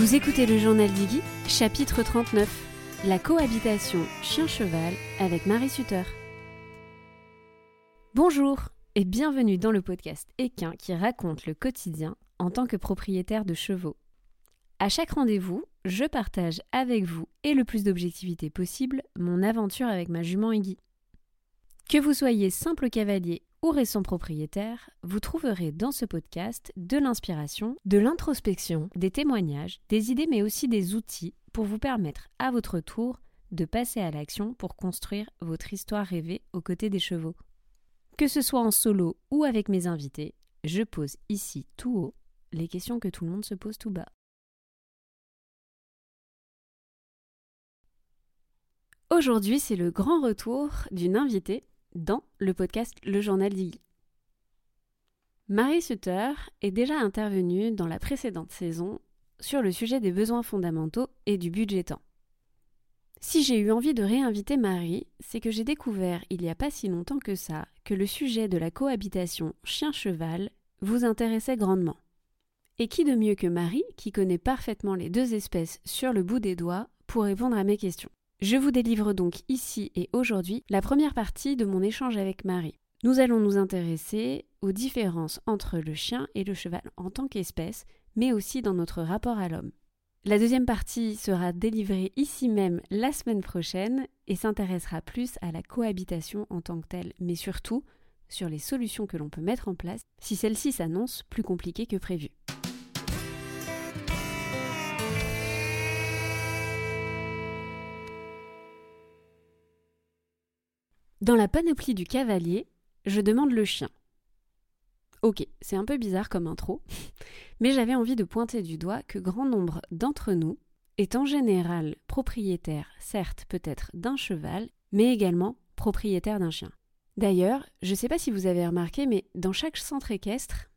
Vous écoutez le journal d'Iggy, chapitre 39, la cohabitation chien-cheval avec Marie Sutter. Bonjour et bienvenue dans le podcast Équin qui raconte le quotidien en tant que propriétaire de chevaux. À chaque rendez-vous, je partage avec vous et le plus d'objectivité possible mon aventure avec ma jument Iggy. Que vous soyez simple cavalier ou récent propriétaire, vous trouverez dans ce podcast de l'inspiration, de l'introspection, des témoignages, des idées mais aussi des outils pour vous permettre à votre tour de passer à l'action pour construire votre histoire rêvée aux côtés des chevaux. Que ce soit en solo ou avec mes invités, je pose ici tout haut les questions que tout le monde se pose tout bas. Aujourd'hui, c'est le grand retour d'une invitée dans le podcast Le Journal d'Iggy. Marie Sutter est déjà intervenue dans la précédente saison sur le sujet des besoins fondamentaux et du budget temps. Si j'ai eu envie de réinviter Marie, c'est que j'ai découvert il n'y a pas si longtemps que ça que le sujet de la cohabitation chien-cheval vous intéressait grandement. Et qui de mieux que Marie, qui connaît parfaitement les deux espèces sur le bout des doigts, pour répondre à mes questions? Je vous délivre donc ici et aujourd'hui la première partie de mon échange avec Marie. Nous allons nous intéresser aux différences entre le chien et le cheval en tant qu'espèce, mais aussi dans notre rapport à l'homme. La deuxième partie sera délivrée ici même la semaine prochaine et s'intéressera plus à la cohabitation en tant que telle, mais surtout sur les solutions que l'on peut mettre en place si celle-ci s'annonce plus compliquée que prévu. Dans la panoplie du cavalier, je demande le chien. Ok, c'est un peu bizarre comme intro, mais j'avais envie de pointer du doigt que grand nombre d'entre nous est en général propriétaire, certes peut-être d'un cheval, mais également propriétaire d'un chien. D'ailleurs, je ne sais pas si vous avez remarqué, mais dans chaque centre équestre,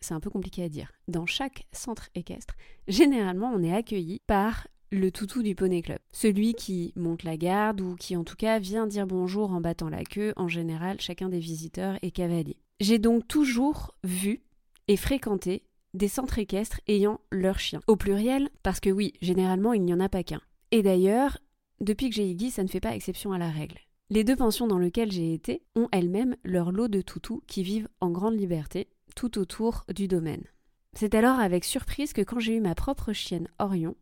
c'est un peu compliqué à dire, dans chaque centre équestre, généralement on est accueilli par le toutou du poney club. Celui qui monte la garde ou qui en tout cas vient dire bonjour en battant la queue, en général chacun des visiteurs est cavalier. J'ai donc toujours vu et fréquenté des centres équestres ayant leur chien. Au pluriel, parce que oui, généralement il n'y en a pas qu'un. Et d'ailleurs, depuis que j'ai Iggy, ça ne fait pas exception à la règle. Les deux pensions dans lesquelles j'ai été ont elles-mêmes leur lot de toutous qui vivent en grande liberté tout autour du domaine. C'est alors avec surprise que quand j'ai eu ma propre chienne Orion,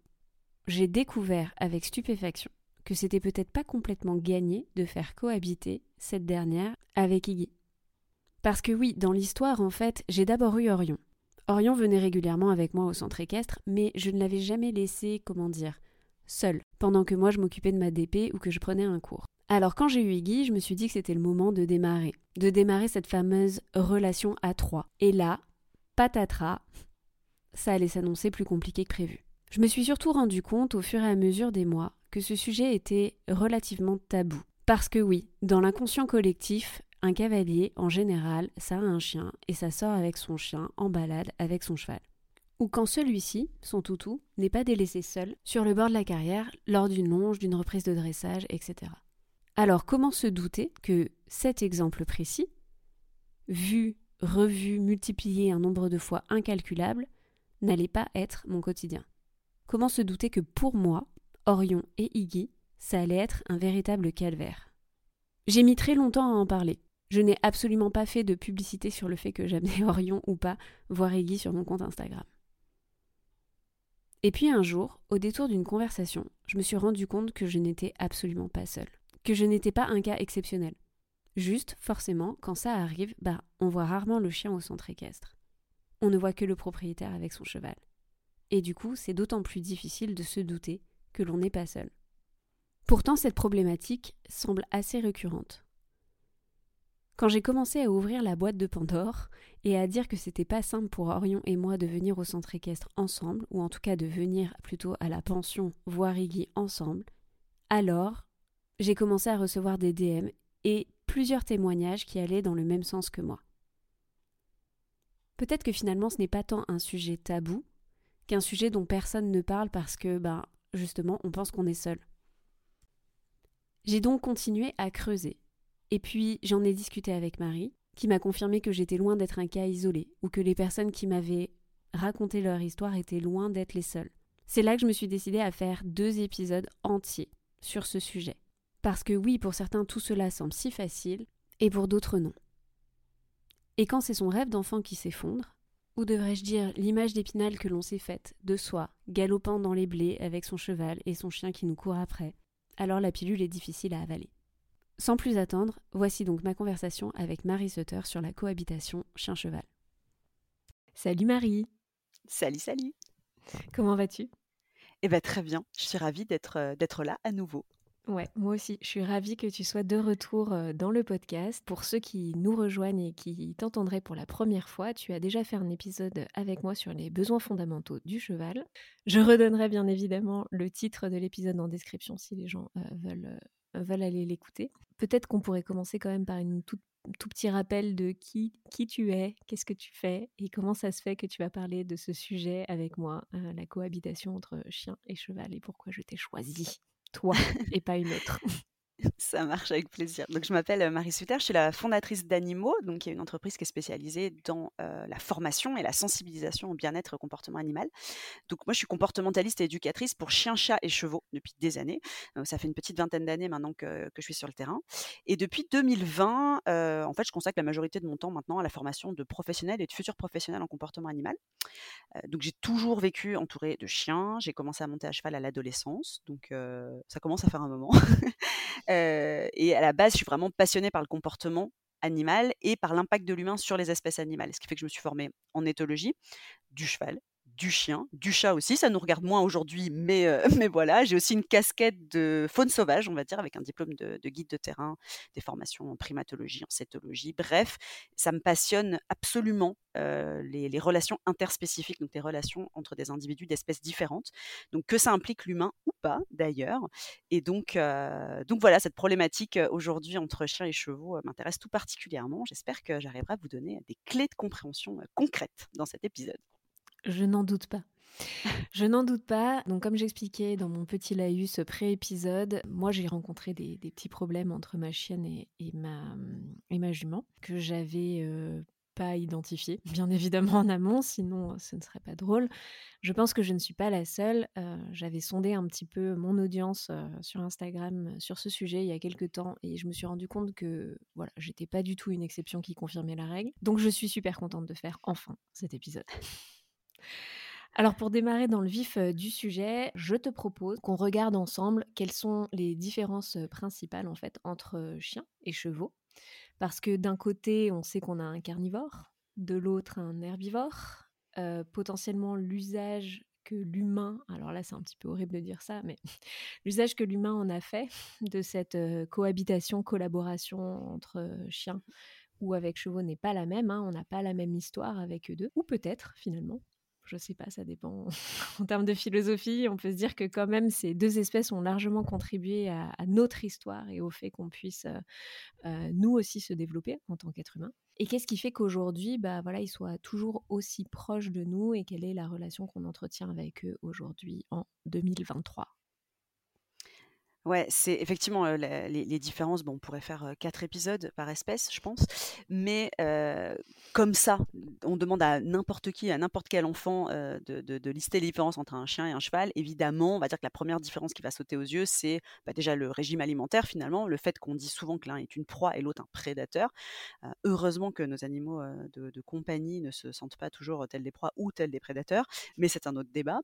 j'ai découvert avec stupéfaction que c'était peut-être pas complètement gagné de faire cohabiter cette dernière avec Iggy. Parce que oui, dans l'histoire, en fait, j'ai d'abord eu Orion. Orion venait régulièrement avec moi au centre équestre, mais je ne l'avais jamais laissé, comment dire, seul, pendant que moi je m'occupais de ma DP ou que je prenais un cours. Alors quand j'ai eu Iggy, je me suis dit que c'était le moment de démarrer, de démarrer cette fameuse relation à trois. Et là, patatras, ça allait s'annoncer plus compliqué que prévu. Je me suis surtout rendu compte au fur et à mesure des mois que ce sujet était relativement tabou. Parce que oui, dans l'inconscient collectif, un cavalier, en général, ça a un chien et ça sort avec son chien en balade avec son cheval. Ou quand celui-ci, son toutou, n'est pas délaissé seul sur le bord de la carrière lors d'une longe, d'une reprise de dressage, etc. Alors comment se douter que cet exemple précis, vu, revu, multiplié un nombre de fois incalculable, n'allait pas être mon quotidien? Comment se douter que pour moi, Orion et Iggy, ça allait être un véritable calvaire? J'ai mis très longtemps à en parler. Je n'ai absolument pas fait de publicité sur le fait que j'amenais Orion ou pas voir Iggy sur mon compte Instagram. Et puis un jour, au détour d'une conversation, je me suis rendu compte que je n'étais absolument pas seule, que je n'étais pas un cas exceptionnel. Juste, forcément, quand ça arrive, bah, on voit rarement le chien au centre équestre. On ne voit que le propriétaire avec son cheval. Et du coup, c'est d'autant plus difficile de se douter que l'on n'est pas seul. Pourtant, cette problématique semble assez récurrente. Quand j'ai commencé à ouvrir la boîte de Pandore et à dire que c'était pas simple pour Orion et moi de venir au centre équestre ensemble, ou en tout cas de venir plutôt à la pension voir Iggy ensemble, alors j'ai commencé à recevoir des DM et plusieurs témoignages qui allaient dans le même sens que moi. Peut-être que finalement ce n'est pas tant un sujet tabou, qu'un sujet dont personne ne parle parce que, ben, justement, on pense qu'on est seul. J'ai donc continué à creuser. Et puis, j'en ai discuté avec Marie, qui m'a confirmé que j'étais loin d'être un cas isolé, ou que les personnes qui m'avaient raconté leur histoire étaient loin d'être les seules. C'est là que je me suis décidée à faire deux épisodes entiers sur ce sujet. Parce que oui, pour certains, tout cela semble si facile, et pour d'autres, non. Et quand c'est son rêve d'enfant qui s'effondre, ou devrais-je dire l'image d'épinal que l'on s'est faite, de soi, galopant dans les blés avec son cheval et son chien qui nous court après, alors la pilule est difficile à avaler. Sans plus attendre, voici donc ma conversation avec Marie Sutter sur la cohabitation chien-cheval. Salut Marie Salut, salut Comment vas-tu? Eh bien très bien, je suis ravie d'être, euh, d'être là à nouveau. Ouais, moi aussi. Je suis ravie que tu sois de retour euh, dans le podcast. Pour ceux qui nous rejoignent et qui t'entendraient pour la première fois, tu as déjà fait un épisode avec moi sur les besoins fondamentaux du cheval. Je redonnerai bien évidemment le titre de l'épisode en description si les gens euh, veulent, euh, veulent aller l'écouter. Peut-être qu'on pourrait commencer quand même par une toute tout petit rappel de qui, qui tu es, qu'est-ce que tu fais et comment ça se fait que tu vas parler de ce sujet avec moi, la cohabitation entre chien et cheval et pourquoi je t'ai choisi toi et pas une autre. Ça marche avec plaisir. Donc, je m'appelle Marie Suter, je suis la fondatrice d'Animaux, donc y a une entreprise qui est spécialisée dans la formation et la sensibilisation au bien-être et au comportement animal. Donc, moi, je suis comportementaliste et éducatrice pour chiens, chats et chevaux depuis des années. ça fait une petite vingtaine d'années maintenant que, je suis sur le terrain. Et depuis 2020, euh, en fait, je consacre la majorité de mon temps maintenant à la formation de professionnels et de futurs professionnels en comportement animal. donc, j'ai toujours vécu entourée de chiens. J'ai commencé à monter à cheval à l'adolescence, donc ça commence à faire un moment. et à la base, je suis vraiment passionnée par le comportement animal et par l'impact de l'humain sur les espèces animales. Ce qui fait que je me suis formée en éthologie du cheval, du chien, du chat aussi. Ça nous regarde moins aujourd'hui, mais, euh, mais voilà. J'ai aussi une casquette de faune sauvage, on va dire, avec un diplôme de, guide de terrain, des formations en primatologie, en cétologie. Bref, ça me passionne absolument euh, les, relations interspécifiques, donc les relations entre des individus d'espèces différentes. Donc que ça implique l'humain ou pas, d'ailleurs. Et donc, euh, donc voilà, cette problématique aujourd'hui entre chiens et chevaux m'intéresse tout particulièrement. J'espère que j'arriverai à vous donner des clés de compréhension concrètes dans cet épisode. Je n'en doute pas. Je n'en doute pas. Donc, comme j'expliquais dans mon petit laïus pré-épisode, moi j'ai rencontré des, petits problèmes entre ma chienne et, ma, jument que j'avais euh, pas identifié, bien évidemment en amont, sinon ce ne serait pas drôle. Je pense que je ne suis pas la seule. Euh, j'avais sondé un petit peu mon audience euh, sur Instagram sur ce sujet il y a quelques temps et je me suis rendu compte que voilà, j'étais pas du tout une exception qui confirmait la règle. Donc je suis super contente de faire enfin cet épisode. Alors pour démarrer dans le vif du sujet, je te propose qu'on regarde ensemble quelles sont les différences principales en fait entre chiens et chevaux. Parce que d'un côté, on sait qu'on a un carnivore, de l'autre un herbivore. potentiellement l'usage que l'humain, alors là c'est un petit peu horrible de dire ça, mais l'usage que l'humain en a fait de cette cohabitation, collaboration entre chiens ou avec chevaux n'est pas la même, hein. on n'a pas la même histoire avec eux deux, ou peut-être finalement, je sais pas, ça dépend. en termes de philosophie, on peut se dire que quand même ces deux espèces ont largement contribué à, notre histoire et au fait qu'on puisse euh, euh, nous aussi se développer en tant qu'être humain. Et qu'est-ce qui fait qu'aujourd'hui, bah voilà, ils soient toujours aussi proches de nous et quelle est la relation qu'on entretient avec eux aujourd'hui en 2023 Ouais, c'est effectivement les, différences. Bon, on pourrait faire quatre épisodes par espèce, je pense. Mais comme ça, on demande à n'importe qui, à n'importe quel enfant, de, lister les différences entre un chien et un cheval. Évidemment, on va dire que la première différence qui va sauter aux yeux, c'est bah, déjà le régime alimentaire, finalement, le fait qu'on dit souvent que l'un est une proie et l'autre un prédateur. heureusement que nos animaux de, compagnie ne se sentent pas toujours tels des proies ou tels des prédateurs, mais c'est un autre débat.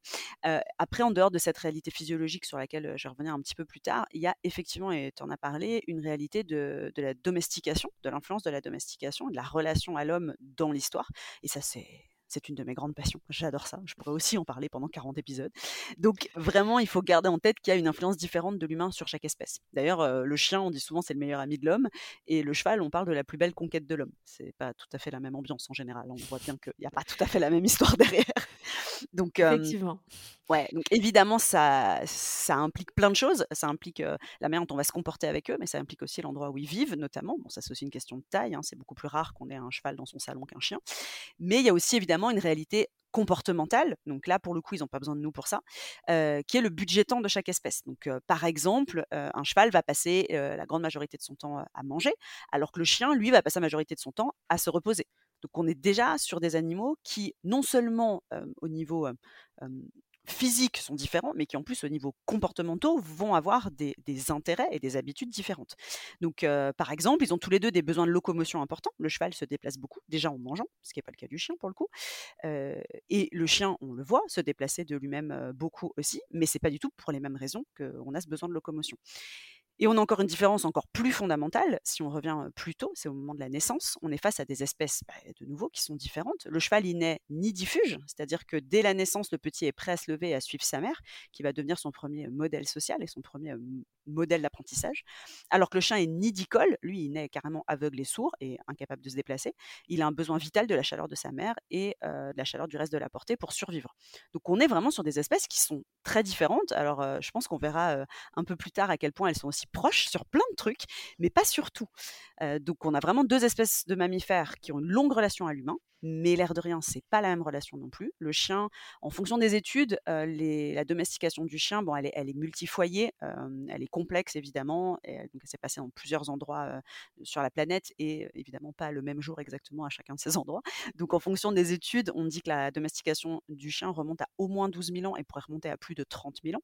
après, en dehors de cette réalité physiologique sur laquelle je vais revenir un petit peu plus tard, il y a effectivement, et tu en as parlé, une réalité de, la domestication, de l'influence de la domestication, de la relation à l'homme dans l'histoire. Et ça, c'est c'est une de mes grandes passions. J'adore ça. Je pourrais aussi en parler pendant 40 épisodes. Donc vraiment, il faut garder en tête qu'il y a une influence différente de l'humain sur chaque espèce. D'ailleurs, euh, le chien, on dit souvent c'est le meilleur ami de l'homme, et le cheval, on parle de la plus belle conquête de l'homme. C'est pas tout à fait la même ambiance en général. On voit bien qu'il n'y a pas tout à fait la même histoire derrière. Donc, Effectivement. Ouais, donc évidemment, ça, ça implique plein de choses. Ça implique la manière dont on va se comporter avec eux, mais ça implique aussi l'endroit où ils vivent, notamment. Bon, ça, c'est aussi une question de taille. Hein. C'est beaucoup plus rare qu'on ait un cheval dans son salon qu'un chien. Mais il y a aussi évidemment une réalité comportementale, donc là pour le coup ils n'ont pas besoin de nous pour ça, qui est le budgétant de chaque espèce. Donc par exemple, un cheval va passer la grande majorité de son temps à manger, alors que le chien, lui, va passer la majorité de son temps à se reposer. Donc on est déjà sur des animaux qui, non seulement au niveau physiques sont différents, mais qui en plus au niveau comportementaux vont avoir des, intérêts et des habitudes différentes. Donc par exemple, ils ont tous les deux des besoins de locomotion importants. Le cheval se déplace beaucoup, déjà en mangeant, ce qui n'est pas le cas du chien pour le coup. et le chien, on le voit, se déplacer de lui-même beaucoup aussi, mais c'est pas du tout pour les mêmes raisons qu'on a ce besoin de locomotion. Et on a encore une différence encore plus fondamentale. Si on revient plus tôt, c'est au moment de la naissance, on est face à des espèces bah, de nouveau qui sont différentes. Le cheval, il naît ni diffuge, c'est-à-dire que dès la naissance, le petit est prêt à se lever et à suivre sa mère, qui va devenir son premier modèle social et son premier modèle d'apprentissage. Alors que le chien est nidicole, lui, il naît carrément aveugle et sourd et incapable de se déplacer. Il a un besoin vital de la chaleur de sa mère et de la chaleur du reste de la portée pour survivre. Donc on est vraiment sur des espèces qui sont très différentes. Alors je pense qu'on verra un peu plus tard à quel point elles sont aussi proches sur plein de trucs, mais pas sur tout. donc on a vraiment deux espèces de mammifères qui ont une longue relation à l'humain, mais l'air de rien, c'est pas la même relation non plus. Le chien, en fonction des études, la domestication du chien, bon, elle est, elle elle est complexe évidemment, et, donc elle s'est passée dans plusieurs endroits sur la planète et évidemment pas le même jour exactement à chacun de ces endroits. Donc en fonction des études, on dit que la domestication du chien remonte à au moins 12 000 ans et pourrait remonter à plus de 30 000 ans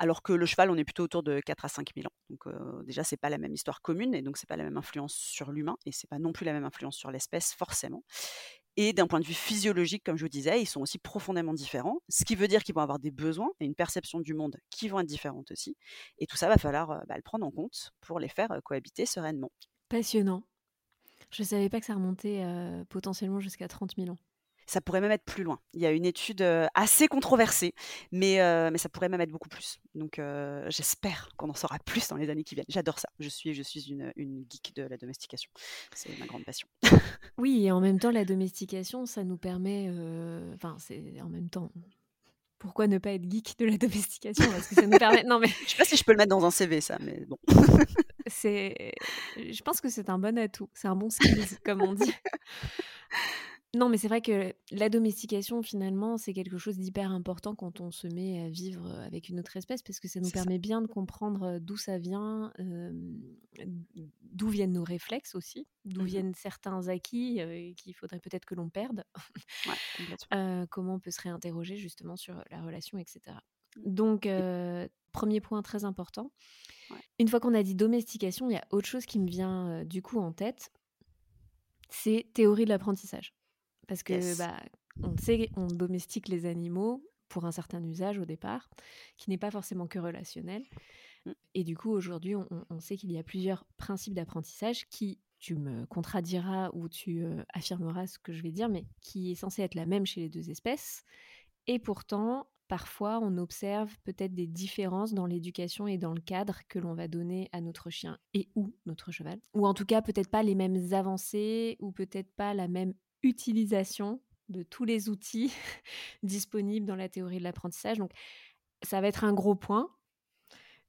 alors que le cheval, on est plutôt autour de 4 à 5 000 ans. Donc déjà, déjà, c'est pas la même histoire commune, et donc c'est pas la même influence sur l'humain, et c'est pas non plus la même influence sur l'espèce, forcément. Et d'un point de vue physiologique, comme je vous disais, ils sont aussi profondément différents, ce qui veut dire qu'ils vont avoir des besoins et une perception du monde qui vont être différentes aussi. Et tout ça, va falloir bah, le prendre en compte pour les faire cohabiter sereinement. Passionnant. Je ne savais pas que ça remontait potentiellement jusqu'à 30 000 ans ça pourrait même être plus loin. Il y a une étude assez controversée, mais, mais ça pourrait même être beaucoup plus. Donc j'espère qu'on en saura plus dans les années qui viennent. J'adore ça. Je suis, je suis une, une geek de la domestication. C'est ma grande passion. oui, et en même temps, la domestication, ça nous permet. Enfin, c'est en même temps pourquoi ne pas être geek de la domestication? Parce que ça nous permet. Non, mais je sais pas si je peux le mettre dans un CV, ça, mais bon. c'est. Je pense que c'est un bon atout. C'est un bon skill, comme on dit. Non, mais c'est vrai que la domestication, finalement, c'est quelque chose d'hyper important quand on se met à vivre avec une autre espèce, parce que ça nous permet bien de comprendre d'où ça vient, d'où viennent nos réflexes aussi, d'où mmh viennent certains acquis qu'il faudrait peut-être que l'on perde, comment on peut se réinterroger justement sur la relation, etc. Mmh. Donc, premier point très important. Une fois qu'on a dit domestication, il y a autre chose qui me vient du coup en tête, c'est théorie de l'apprentissage. Parce que, bah, on sait, on domestique les animaux pour un certain usage au départ, qui n'est pas forcément que relationnel. Mmh. Et du coup, aujourd'hui, on, sait qu'il y a plusieurs principes d'apprentissage qui, tu me contrediras ou tu affirmeras ce que je vais dire, mais qui est censé être la même chez les deux espèces. Et pourtant, parfois, on observe peut-être des différences dans l'éducation et dans le cadre que l'on va donner à notre chien et ou notre cheval. Ou en tout cas, peut-être pas les mêmes avancées ou peut-être pas la même utilisation de tous les outils disponibles dans la théorie de l'apprentissage. Donc, ça va être un gros point.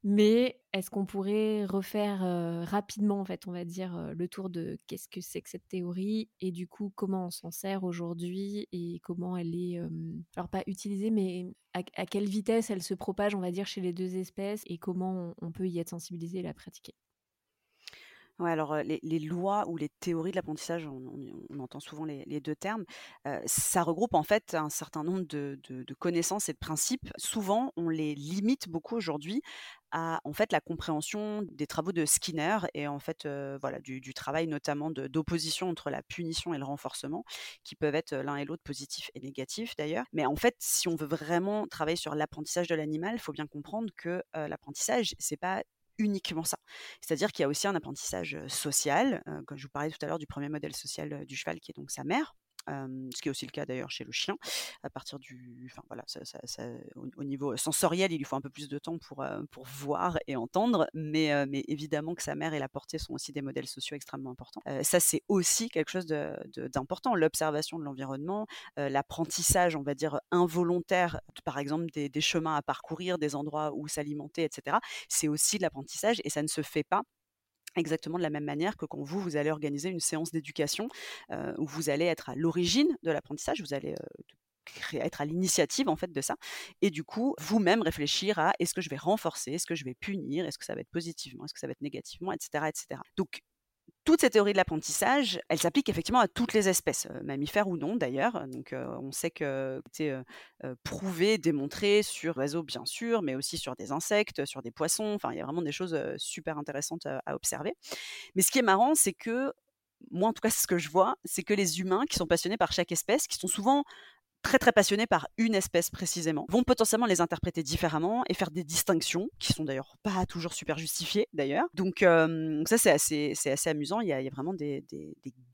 Mais est-ce qu'on pourrait refaire rapidement, en fait, on va dire, le tour de qu'est-ce que c'est que cette théorie et du coup, comment on s'en sert aujourd'hui et comment elle est, alors pas utilisée, mais à, quelle vitesse elle se propage, on va dire, chez les deux espèces et comment on peut y être sensibilisé et la pratiquer? Alors les, lois ou les théories de l'apprentissage, on, entend souvent les, deux termes, ça regroupe en fait un certain nombre de, connaissances et de principes. Souvent, on les limite beaucoup aujourd'hui à en fait la compréhension des travaux de Skinner et en fait voilà du, travail notamment d'opposition entre la punition et le renforcement, qui peuvent être l'un et l'autre positifs et négatifs d'ailleurs. Mais en fait, si on veut vraiment travailler sur l'apprentissage de l'animal, il faut bien comprendre que l'apprentissage, c'est pas uniquement ça. C'est-à-dire qu'il y a aussi un apprentissage social, comme je vous parlais tout à l'heure du premier modèle social du cheval qui est donc sa mère, ce qui est aussi le cas d'ailleurs chez le chien. À partir du, enfin voilà, au, niveau sensoriel, il lui faut un peu plus de temps pour pour voir et entendre, mais mais évidemment que sa mère et la portée sont aussi des modèles sociaux extrêmement importants. ça c'est aussi quelque chose d'important, l'observation de l'environnement, l'apprentissage, on va dire involontaire, par exemple des chemins à parcourir, des endroits où s'alimenter, etc. C'est aussi de l'apprentissage et ça ne se fait pas exactement de la même manière que quand vous, vous allez organiser une séance d'éducation où vous allez être à l'origine de l'apprentissage, vous allez être à l'initiative en fait de ça et du coup vous-même réfléchir à est-ce que je vais renforcer, est-ce que je vais punir, est-ce que ça va être positivement, est-ce que ça va être négativement, etc., etc. Donc toutes ces théories de l'apprentissage, elles s'appliquent effectivement à toutes les espèces, mammifères ou non d'ailleurs. Donc, on sait que c'est prouvé, démontré sur réseau bien sûr, mais aussi sur des insectes, sur des poissons. Enfin, il y a vraiment des choses super intéressantes à observer. Mais ce qui est marrant, c'est que moi, en tout cas, ce que je vois, c'est que les humains qui sont passionnés par chaque espèce, qui sont souvent très très passionnés par une espèce précisément, vont potentiellement les interpréter différemment et faire des distinctions qui sont d'ailleurs pas toujours super justifiées d'ailleurs. Donc, ça c'est assez, c'est assez amusant. Il y, a, vraiment des,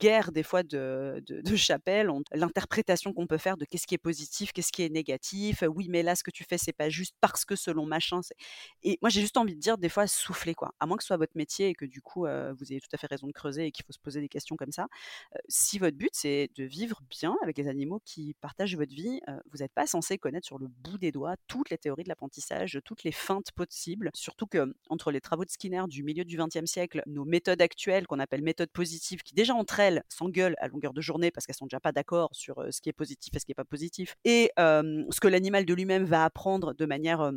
guerres des fois de, de, de l'interprétation qu'on peut faire de qu'est-ce qui est positif, qu'est-ce qui est négatif. Oui, mais là ce que tu fais c'est pas juste parce que selon machin. Et moi j'ai juste envie de dire des fois souffler quoi. À moins que ce soit votre métier et que du coup vous ayez tout à fait raison de creuser et qu'il faut se poser des questions comme ça. si votre but c'est de vivre bien avec les animaux qui partagent votre vie, vous n'êtes pas censé connaître sur le bout des doigts toutes les théories de l'apprentissage, toutes les feintes possibles. Surtout que entre les travaux de Skinner du milieu du XXe siècle, nos méthodes actuelles qu'on appelle méthodes positives, qui déjà entre elles s'engueulent à longueur de journée parce qu'elles sont déjà pas d'accord sur ce qui est positif et ce qui est pas positif, et ce que l'animal de lui-même va apprendre de manière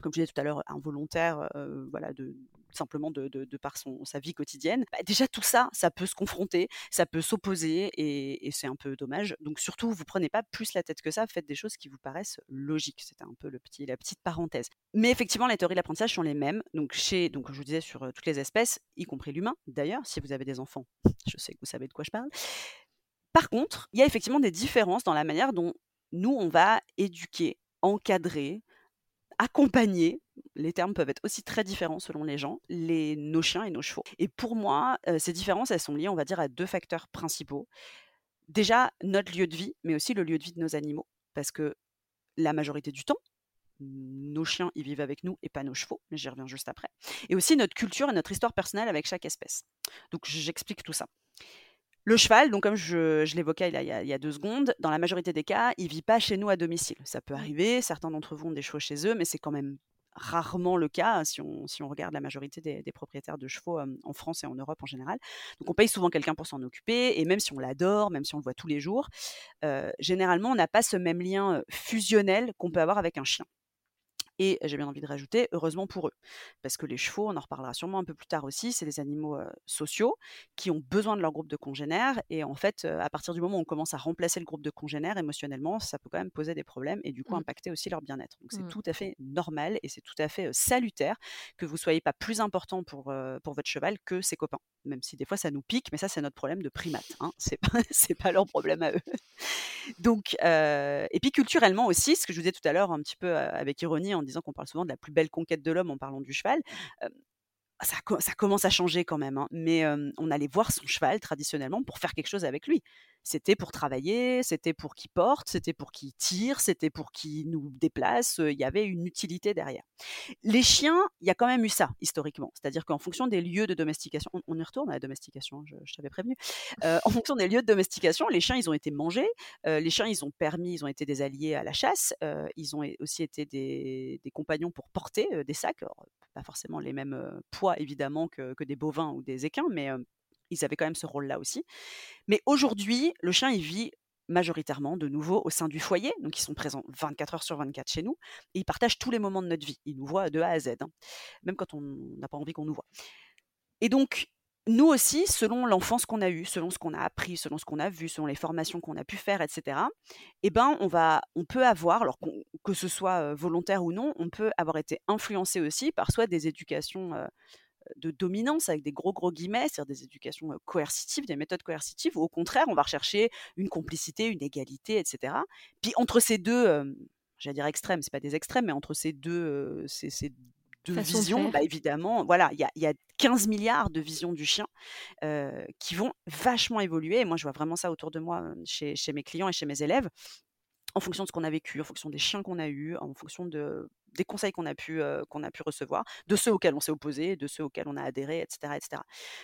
comme je disais tout à l'heure, involontaire, voilà, de, simplement de, par son, sa vie quotidienne. Bah, déjà tout ça, ça peut se confronter, ça peut s'opposer et, c'est un peu dommage. Donc surtout, vous prenez pas plus la tête que ça, faites des choses qui vous paraissent logiques. C'était un peu le petit, la petite parenthèse. Mais effectivement, les théories de l'apprentissage sont les mêmes. Donc chez, donc je vous disais sur toutes les espèces, y compris l'humain. D'ailleurs, si vous avez des enfants, je sais que vous savez de quoi je parle. Par contre, il y a effectivement des différences dans la manière dont nous on va éduquer, encadrer, accompagner, les termes peuvent être aussi très différents selon les gens, les, nos chiens et nos chevaux. Et pour moi, ces différences, elles sont liées, on va dire, à deux facteurs principaux. Déjà, notre lieu de vie, mais aussi le lieu de vie de nos animaux. Parce que la majorité du temps, nos chiens, ils vivent avec nous et pas nos chevaux, mais j'y reviens juste après. Et aussi notre culture et notre histoire personnelle avec chaque espèce. Donc j'explique tout ça. Le cheval, donc comme je, l'évoquais il, y a deux secondes, dans la majorité des cas, il vit pas chez nous à domicile. Ça peut arriver, certains d'entre vous ont des chevaux chez eux, mais c'est quand même rarement le cas hein, si on, si on regarde la majorité des, propriétaires de chevaux en France et en Europe en général. Donc on paye souvent quelqu'un pour s'en occuper, et même si on l'adore, même si on le voit tous les jours, généralement on n'a pas ce même lien fusionnel qu'on peut avoir avec un chien. Et j'ai bien envie de rajouter, heureusement pour eux. Parce que les chevaux, on en reparlera sûrement un peu plus tard aussi, c'est des animaux sociaux qui ont besoin de leur groupe de congénères. Et en fait, à partir du moment où on commence à remplacer le groupe de congénères émotionnellement, ça peut quand même poser des problèmes et du coup mmh. impacter aussi leur bien-être. Donc c'est mmh. tout à fait normal et c'est tout à fait salutaire que vous soyez pas plus important pour, pour votre cheval que ses copains. Même si des fois ça nous pique, mais ça c'est notre problème de primate. Hein. C'est pas, pas leur problème à eux. Donc, et puis culturellement aussi, ce que je vous disais tout à l'heure un petit peu avec ironie en disant qu'on parle souvent de la plus belle conquête de l'homme en parlant du cheval. ça, commence à changer quand même, hein, mais on allait voir son cheval traditionnellement pour faire quelque chose avec lui. C'était pour travailler, c'était pour qu'il porte, c'était pour qu'il tire, c'était pour qu'il nous déplace. Il y avait une utilité derrière. Les chiens, il y a quand même eu ça historiquement. C'est-à-dire qu'en fonction des lieux de domestication, on, y retourne à la domestication, hein, je, t'avais prévenu. en fonction des lieux de domestication, les chiens, ils ont été mangés. les chiens, ils ont permis, ils ont été des alliés à la chasse. ils ont aussi été des, compagnons pour porter des sacs. pas forcément les mêmes poids évidemment que, des bovins ou des équins, mais ils avaient quand même ce rôle-là aussi. Mais aujourd'hui, le chien, il vit majoritairement de nouveau au sein du foyer, donc ils sont présents 24 heures sur 24 chez nous, ils partagent tous les moments de notre vie. Ils nous voient de A à Z, hein, même quand on n'a pas envie qu'on nous voit. Et donc, nous aussi, selon l'enfance qu'on a eue, selon ce qu'on a appris, selon ce qu'on a vu, selon les formations qu'on a pu faire, etc., eh ben, on, va, on peut avoir, alors que ce soit volontaire ou non, on peut avoir été influencé aussi par soit des éducations de dominance avec des gros gros guillemets, c'est-à-dire des éducations coercitives, des méthodes coercitives, ou au contraire, on va rechercher une complicité, une égalité, etc. Puis entre ces deux, j'allais dire extrêmes, c'est pas des extrêmes, mais entre ces deux, ces, deux visions, bah, évidemment, voilà, il y a, 15 milliards de visions du chien qui vont vachement évoluer. Et moi, je vois vraiment ça autour de moi, chez, chez mes clients et chez mes élèves en fonction de ce qu'on a vécu, en fonction des chiens qu'on a eus, en fonction de, des conseils qu'on a, pu, a pu recevoir, de ceux auxquels on s'est opposé, de ceux auxquels on a adhéré, etc. etc.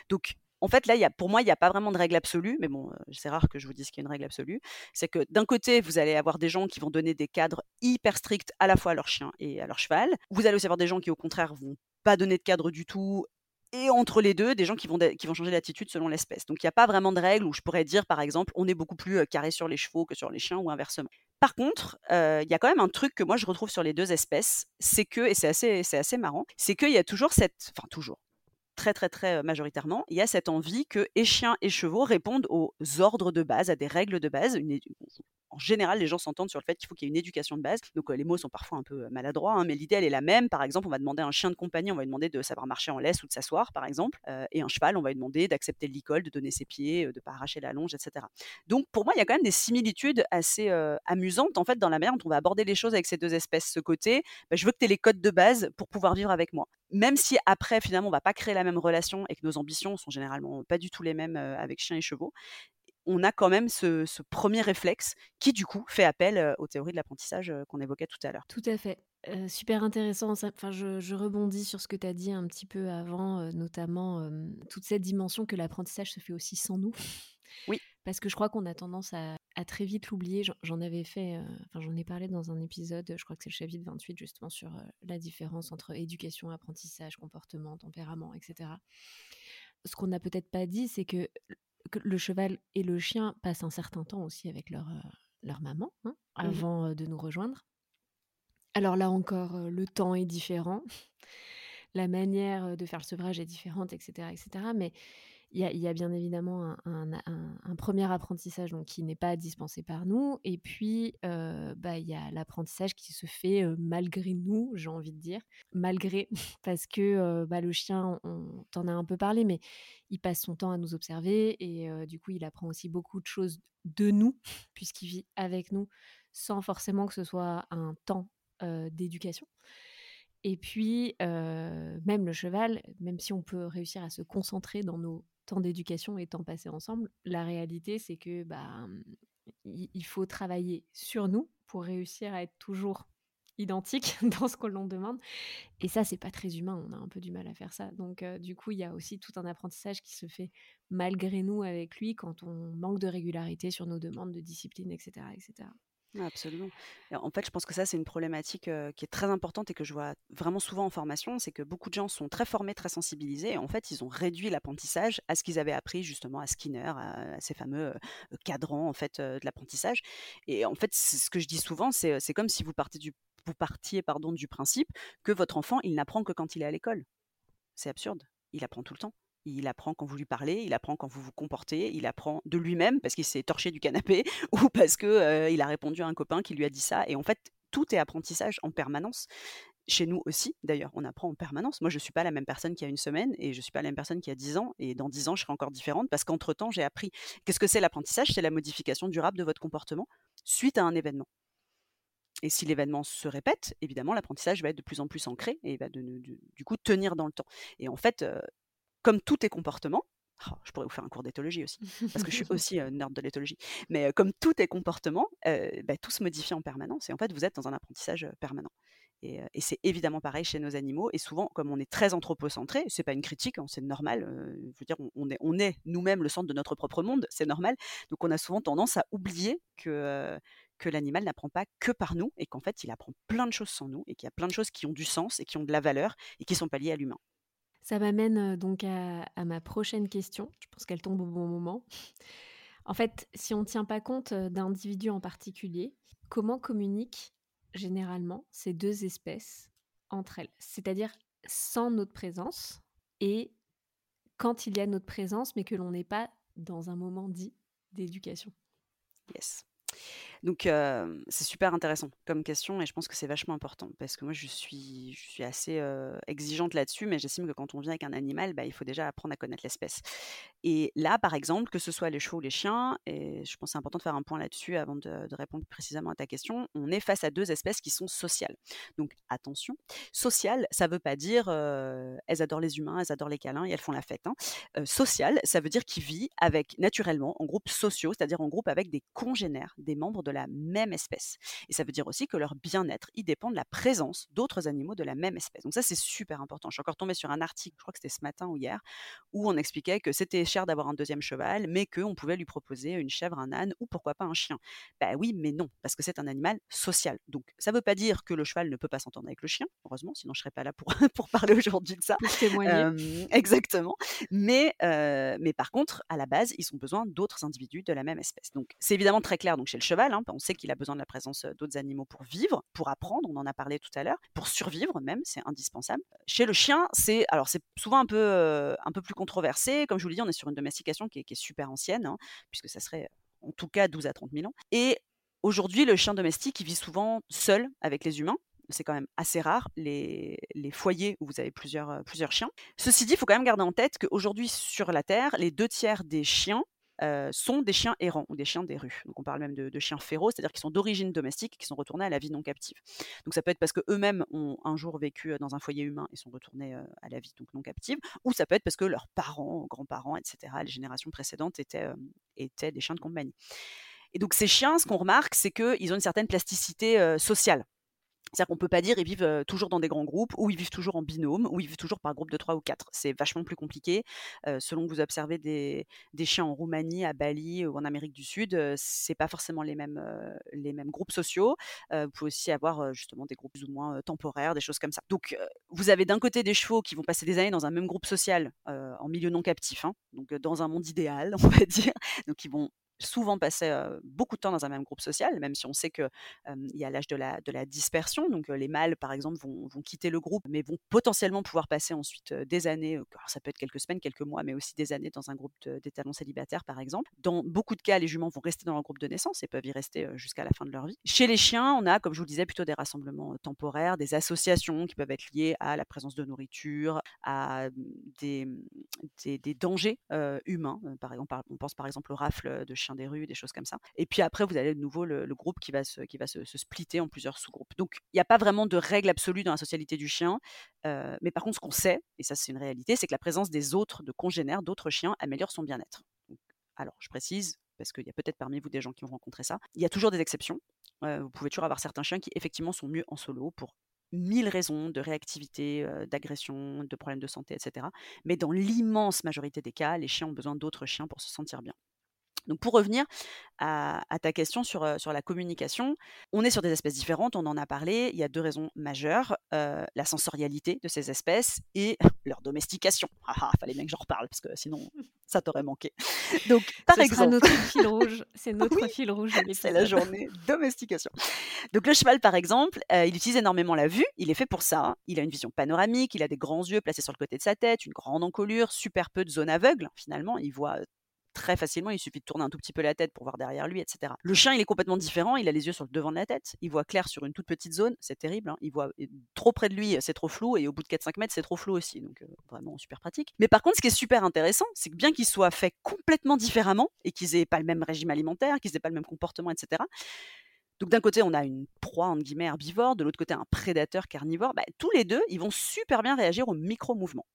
Donc, en fait, là, pour moi, il n'y a pas vraiment de règle absolue, mais bon, c'est rare que je vous dise qu'il y a une règle absolue. C'est que d'un côté, vous allez avoir des gens qui vont donner des cadres hyper stricts à la fois à leur chien et à leur cheval. Vous allez aussi avoir des gens qui, au contraire, vont pas donner de cadre du tout et entre les deux, des gens qui vont, qui vont changer d'attitude selon l'espèce. Donc il n'y a pas vraiment de règle où je pourrais dire, par exemple, on est beaucoup plus carré sur les chevaux que sur les chiens ou inversement. Par contre, il y a quand même un truc que moi je retrouve sur les deux espèces, c'est que, et c'est assez, c'est assez marrant, c'est qu'il y a toujours cette, enfin toujours, très très très majoritairement, il y a cette envie que et chiens et chevaux répondent aux ordres de base, à des règles de base, en général, les gens s'entendent sur le fait qu'il faut qu'il y ait une éducation de base. Donc les mots sont parfois un peu maladroits, hein, mais l'idée elle est la même. Par exemple, on va demander à un chien de compagnie, on va lui demander de savoir marcher en laisse ou de s'asseoir, par exemple. et un cheval, on va lui demander d'accepter le de donner ses pieds, de ne pas arracher la longe, etc. Donc pour moi, il y a quand même des similitudes assez amusantes en fait dans la manière dont on va aborder les choses avec ces deux espèces. Ce côté, bah, je veux que tu aies les codes de base pour pouvoir vivre avec moi. Même si après, finalement, on va pas créer la même relation et que nos ambitions sont généralement pas du tout les mêmes avec chiens et chevaux, on a quand même ce, premier réflexe qui, du coup, fait appel aux théories de l'apprentissage qu'on évoquait tout à l'heure. Tout à fait. super intéressant. Enfin, je, rebondis sur ce que tu as dit un petit peu avant, notamment toute cette dimension que l'apprentissage se fait aussi sans nous. Oui. Parce que je crois qu'on a tendance à, très vite l'oublier. J'en avais fait, enfin, j'en ai parlé dans un épisode, je crois que c'est le chapitre 28, justement, sur la différence entre éducation, apprentissage, comportement, tempérament, etc. Ce qu'on n'a peut-être pas dit, c'est que le cheval et le chien passent un certain temps aussi avec leur, euh, leur maman hein, mmh avant euh, de nous rejoindre. Alors là encore, euh, le temps est différent, la manière de faire le sevrage est différente, etc. etc. mais il y, a, bien évidemment un, premier apprentissage donc, qui n'est pas dispensé par nous. Et puis, euh, bah, il y a l'apprentissage qui se fait malgré nous, j'ai envie de dire. Malgré, parce que bah, le chien, on, t'en a un peu parlé, mais il passe son temps à nous observer. Et du coup, il apprend aussi beaucoup de choses de nous, puisqu'il vit avec nous, sans forcément que ce soit un temps d'éducation. Et puis, même le cheval, même si on peut réussir à se concentrer dans nos temps d'éducation et temps passé ensemble, la réalité, c'est que bah, il faut travailler sur nous pour réussir à être toujours identique dans ce que l'on demande. Et ça, c'est pas très humain. On a un peu du mal à faire ça. Donc, du coup, il y a aussi tout un apprentissage qui se fait malgré nous avec lui quand on manque de régularité sur nos demandes de discipline, etc., etc. Absolument. en fait, je pense que ça, c'est une problématique qui est très importante et que je vois vraiment souvent en formation, c'est que beaucoup de gens sont très formés, très sensibilisés, et en fait, ils ont réduit l'apprentissage à ce qu'ils avaient appris justement à Skinner, à, ces fameux cadrans en fait de l'apprentissage. Et en fait, ce que je dis souvent, c'est comme si vous, du, partiez du principe que votre enfant, il n'apprend que quand il est à l'école. C'est absurde. Il apprend tout le temps. Il apprend quand vous lui parlez, il apprend quand vous vous comportez, il apprend de lui-même parce qu'il s'est torché du canapé ou parce que il a répondu à un copain qui lui a dit ça. Et en fait, tout est apprentissage en permanence. Chez nous aussi, d'ailleurs, on apprend en permanence. Moi, je ne suis pas la même personne qu'il y a une semaine et je ne suis pas la même personne qu'il y a dix ans. Et dans dix ans, je serai encore différente parce qu'entre-temps, j'ai appris. Qu'est-ce que c'est l'apprentissage? C'est la modification durable de votre comportement suite à un événement. Et si l'événement se répète, évidemment, l'apprentissage va être de plus en plus ancré et va du coup tenir dans le temps. Et en fait, comme tout est comportement, oh, je pourrais vous faire un cours d'éthologie aussi, parce que je suis aussi euh, nerd de l'éthologie. Mais comme tout est comportement, bah, tout se modifie en permanence. Et en fait, vous êtes dans un apprentissage permanent. Et, c'est évidemment pareil chez nos animaux. Et souvent, comme on est très anthropocentré, c'est pas une critique, hein, c'est normal. je veux dire, on, est, on est nous-mêmes le centre de notre propre monde, c'est normal. Donc, on a souvent tendance à oublier que que l'animal n'apprend pas que par nous et qu'en fait, il apprend plein de choses sans nous et qu'il y a plein de choses qui ont du sens et qui ont de la valeur et qui sont pas liées à l'humain. Ça m'amène donc à, ma prochaine question. Je pense qu'elle tombe au bon moment. En fait, si on ne tient pas compte d'individus en particulier, comment communiquent généralement ces deux espèces entre elles? C'est-à-dire sans notre présence et quand il y a notre présence, mais que l'on n'est pas dans un moment dit d'éducation. Yes. Donc c'est super intéressant comme question et je pense que c'est vachement important parce que moi je suis, je suis assez exigeante là-dessus, mais j'estime que quand on vient avec un animal, bah, il faut déjà apprendre à connaître l'espèce. Et là, par exemple, que ce soit les chevaux ou les chiens, et je pense que c'est important de faire un point là-dessus avant de, répondre précisément à ta question, on est face à deux espèces qui sont sociales. Donc attention, sociale, ça veut pas dire elles adorent les humains, elles adorent les câlins et elles font la fête. Hein. social, ça veut dire qu'ils vivent avec naturellement en groupes sociaux, c'est-à-dire en groupe avec des congénères, des membres de la même espèce. Et ça veut dire aussi que leur bien-être, il dépend de la présence d'autres animaux de la même espèce. Donc ça, c'est super important. Je suis encore tombée sur un article, je crois que c'était ce matin ou hier, où on expliquait que c'était cher d'avoir un deuxième cheval, mais qu'on pouvait lui proposer une chèvre, un âne ou pourquoi pas un chien. Ben oui, mais non, parce que c'est un animal social. Donc ça ne veut pas dire que le cheval ne peut pas s'entendre avec le chien, heureusement, sinon je ne serais pas là pour, pour parler aujourd'hui de ça. exactement. Mais, mais par contre, à la base, ils ont besoin d'autres individus de la même espèce. Donc c'est évidemment très clair donc chez le cheval. Hein, On sait qu'il a besoin de la présence d'autres animaux pour vivre, pour apprendre. On en a parlé tout à l'heure, pour survivre même, c'est indispensable. Chez le chien, c'est alors c'est souvent un peu un peu plus controversé. Comme je vous l'ai dit, on est sur une domestication qui est, super ancienne, hein, puisque ça serait en tout cas 12 à 30 000 ans. Et aujourd'hui, le chien domestique, il vit souvent seul avec les humains c'est quand même assez rare, les, foyers où vous avez plusieurs, plusieurs chiens. Ceci dit, il faut quand même garder en tête qu'aujourd'hui sur la Terre, les deux tiers des chiens sont des chiens errants ou des chiens des rues. Donc on parle même de, chiens féroces, c'est-à-dire qui sont d'origine domestique, qui sont retournés à la vie non captive. Donc ça peut être parce qu'eux-mêmes ont un jour vécu dans un foyer humain et sont retournés à la vie donc non captive, ou ça peut être parce que leurs parents, grands-parents, etc., les générations précédentes étaient, étaient des chiens de compagnie. Et donc ces chiens, ce qu'on remarque, c'est qu'ils ont une certaine plasticité sociale. C'est-à-dire qu'on ne peut pas dire ils vivent toujours dans des grands groupes, ou ils vivent toujours en binôme, ou ils vivent toujours par groupe de 3 ou 4. C'est vachement plus compliqué. selon que vous observez des, chiens en Roumanie, à Bali ou en Amérique du Sud, c'est pas forcément les mêmes, les mêmes groupes sociaux. vous pouvez aussi avoir justement des groupes plus ou moins temporaires, des choses comme ça. Donc vous avez d'un côté des chevaux qui vont passer des années dans un même groupe social, en milieu non captif, hein, donc dans un monde idéal, on va dire. Donc ils vont souvent passer beaucoup de temps dans un même groupe social, même si on sait qu'il y a l'âge de la, dispersion. Donc les mâles, par exemple, vont, quitter le groupe, mais vont potentiellement pouvoir passer ensuite des années, ça peut être quelques semaines, quelques mois, mais aussi des années dans un groupe d'étalons célibataires, par exemple. Dans beaucoup de cas, les juments vont rester dans leur groupe de naissance et peuvent y rester jusqu'à la fin de leur vie. Chez les chiens, on a, comme je vous le disais, plutôt des rassemblements temporaires, des associations qui peuvent être liées à la présence de nourriture, à mmh, des, dangers humains. par exemple, on pense par exemple au rafle de chiens des rues, des choses comme ça. Et puis après, vous avez de nouveau le, groupe qui va, se, qui va se, splitter en plusieurs sous-groupes. Donc, il n'y a pas vraiment de règle absolue dans la socialité du chien. mais par contre, ce qu'on sait, et ça c'est une réalité, c'est que la présence des autres, de congénères, d'autres chiens, améliore son bien-être. Alors, je précise, parce qu'il y a peut-être parmi vous des gens qui ont rencontré ça. Il y a toujours des exceptions. vous pouvez toujours avoir certains chiens qui effectivement sont mieux en solo pour mille raisons de réactivité, d'agression, de problèmes de santé, etc. Mais dans l'immense majorité des cas, les chiens ont besoin d'autres chiens pour se sentir bien. Donc pour revenir à, ta question sur, sur la communication, on est sur des espèces différentes, on en a parlé, il y a deux raisons majeures, la sensorialité de ces espèces et leur domestication. Ah, ah fallait bien que j'en reparle parce que sinon ça t'aurait manqué. Donc par exemple, notre fil rouge, c'est notre fil rouge. C'est la journée domestication. Donc le cheval par exemple, il utilise énormément la vue, il est fait pour ça. Hein. Il a une vision panoramique, il a des grands yeux placés sur le côté de sa tête, une grande encolure, super peu de zones aveugles finalement, il voit très facilement. Il suffit de tourner un tout petit peu la tête pour voir derrière lui, etc. Le chien, il est complètement différent. Il a les yeux sur le devant de la tête. Il voit clair sur une toute petite zone. C'est terrible. Hein. Il voit trop près de lui, c'est trop flou. Et au bout de 4-5 mètres, c'est trop flou aussi. Donc, vraiment super pratique. Mais par contre, ce qui est super intéressant, c'est que bien qu'ils soient faits complètement différemment et qu'ils aient pas le même régime alimentaire, qu'ils aient pas le même comportement, etc. Donc d'un côté, on a une proie, entre guillemets, herbivore, de l'autre côté, un prédateur carnivore. Bah, tous les deux, ils vont super bien réagir aux micro-mouvements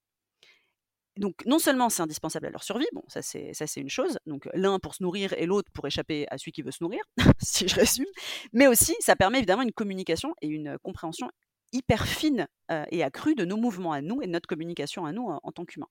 donc non seulement c'est indispensable à leur survie, bon ça c'est ça c'est une chose, donc l'un pour se nourrir et l'autre pour échapper à celui qui veut se nourrir, si je résume, mais aussi ça permet évidemment une communication et une compréhension hyper fine et accrue de nos mouvements à nous et de notre communication à nous en, tant qu'humains.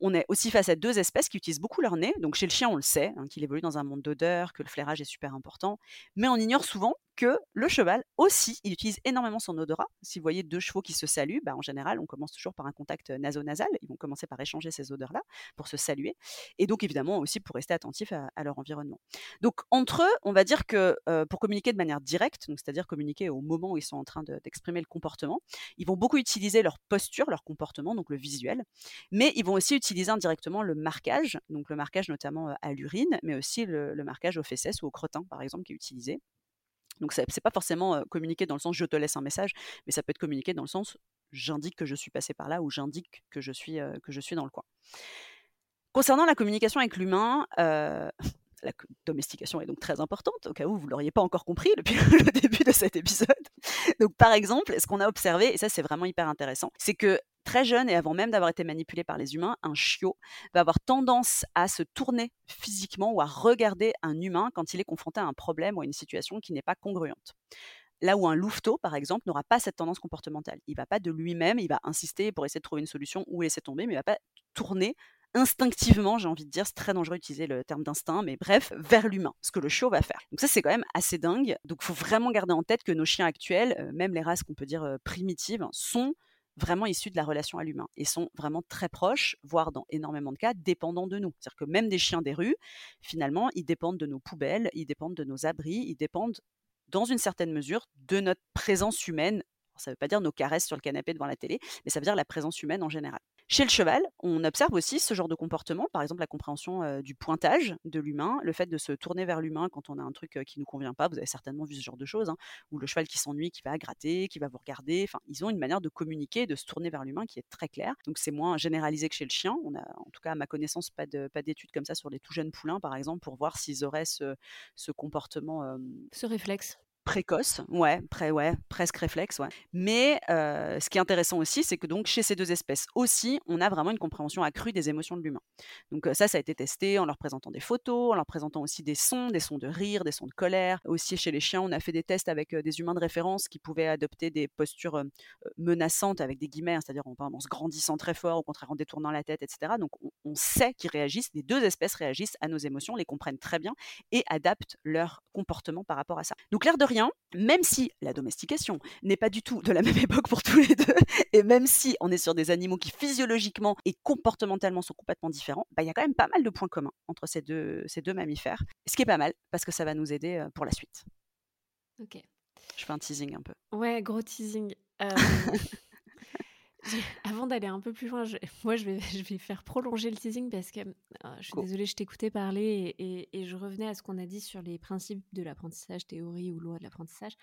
On est aussi face à deux espèces qui utilisent beaucoup leur nez. Donc chez le chien, on le sait, hein, qu'il évolue dans un monde d'odeurs, que le flairage est super important, mais on ignore souvent que le cheval aussi, il utilise énormément son odorat. Si vous voyez deux chevaux qui se saluent, bah, en général, on commence toujours par un contact naso-nasal. Ils vont commencer par échanger ces odeurs-là pour se saluer. Et donc, évidemment, aussi pour rester attentif à, leur environnement. Donc, entre eux, on va dire que pour communiquer de manière directe, c'est-à-dire communiquer au moment où ils sont en train d'exprimer le comportement, ils vont beaucoup utiliser leur posture, leur comportement, donc le visuel. Mais ils vont aussi utiliser indirectement le marquage, donc le marquage notamment à l'urine, mais aussi le, le marquage aux fesses ou au crottin, par exemple, qui est utilisé. Donc c'est pas forcément communiquer dans le sens je te laisse un message, mais ça peut être communiquer dans le sens j'indique que je suis passé par là ou j'indique que je suis que je suis dans le coin. Concernant la communication avec l'humain, la domestication est donc très importante, au cas où vous ne l'auriez pas encore compris depuis le début de cet épisode. Donc, par exemple, ce qu'on a observé, et ça c'est vraiment hyper intéressant, c'est que très jeune et avant même d'avoir été manipulé par les humains, un chiot va avoir tendance à se tourner physiquement ou à regarder un humain quand il est confronté à un problème ou à une situation qui n'est pas congruente. Là où un louveteau, par exemple, n'aura pas cette tendance comportementale. Il va pas de lui-même, il va insister pour essayer de trouver une solution ou laisser tomber, mais il va pas tourner instinctivement, j'ai envie de dire, c'est très dangereux d'utiliser le terme d'instinct, mais bref, vers l'humain, ce que le chiot va faire. Donc ça, c'est quand même assez dingue. Donc il faut vraiment garder en tête que nos chiens actuels, euh, même les races qu'on peut dire euh, primitives, sont vraiment issus de la relation à l'humain et sont vraiment très proches, voire dans énormément de cas, dépendants de nous. C'est-à-dire que même des chiens des rues, finalement, ils dépendent de nos poubelles, ils dépendent de nos abris, ils dépendent dans une certaine mesure de notre présence humaine. ça ne veut pas dire nos caresses sur le canapé devant la télé, mais ça veut dire la présence humaine en général. Chez le cheval, on observe aussi ce genre de comportement, par exemple la compréhension du pointage de l'humain, le fait de se tourner vers l'humain quand on a un truc qui ne nous convient pas. Vous avez certainement vu ce genre de choses, hein, où le cheval qui s'ennuie, qui va gratter, qui va vous regarder. Enfin, ils ont une manière de communiquer, de se tourner vers l'humain qui est très claire. Donc c'est moins généralisé que chez le chien. On a, en tout cas, à ma connaissance, pas de, pas d'études comme ça sur les tout jeunes poulains, par exemple, pour voir s'ils auraient ce, ce comportement, ce réflexe précoce, ouais, presque réflexe, ouais. Mais ce qui est intéressant aussi, c'est que donc chez ces deux espèces aussi, on a vraiment une compréhension accrue des émotions de l'humain. Donc ça, ça a été testé en leur présentant des photos, en leur présentant aussi des sons, des sons de rire, des sons de colère. Aussi chez les chiens, on a fait des tests avec des humains de référence qui pouvaient adopter des postures menaçantes avec des guillemets, hein, c'est-à-dire en, se grandissant très fort, au contraire en détournant la tête, etc. Donc on, on sait qu'ils réagissent, les deux espèces réagissent à nos émotions, les comprennent très bien et adaptent leur comportement par rapport à ça. Donc l'air de même si la domestication n'est pas du tout de la même époque pour tous les deux, et même si on est sur des animaux qui physiologiquement et comportementalement sont complètement différents, bah, il y a quand même pas mal de points communs entre ces deux, ces deux mammifères. Ce qui est pas mal, parce que ça va nous aider pour la suite. Ok. Je fais un teasing un peu. Ouais, gros teasing. Euh, avant d'aller un peu plus loin, moi je vais, je vais faire prolonger le teasing parce que euh, je suis désolée, je t'écoutais parler et, je revenais à ce qu'on a dit sur les principes de l'apprentissage, théorie ou loi de l'apprentissage.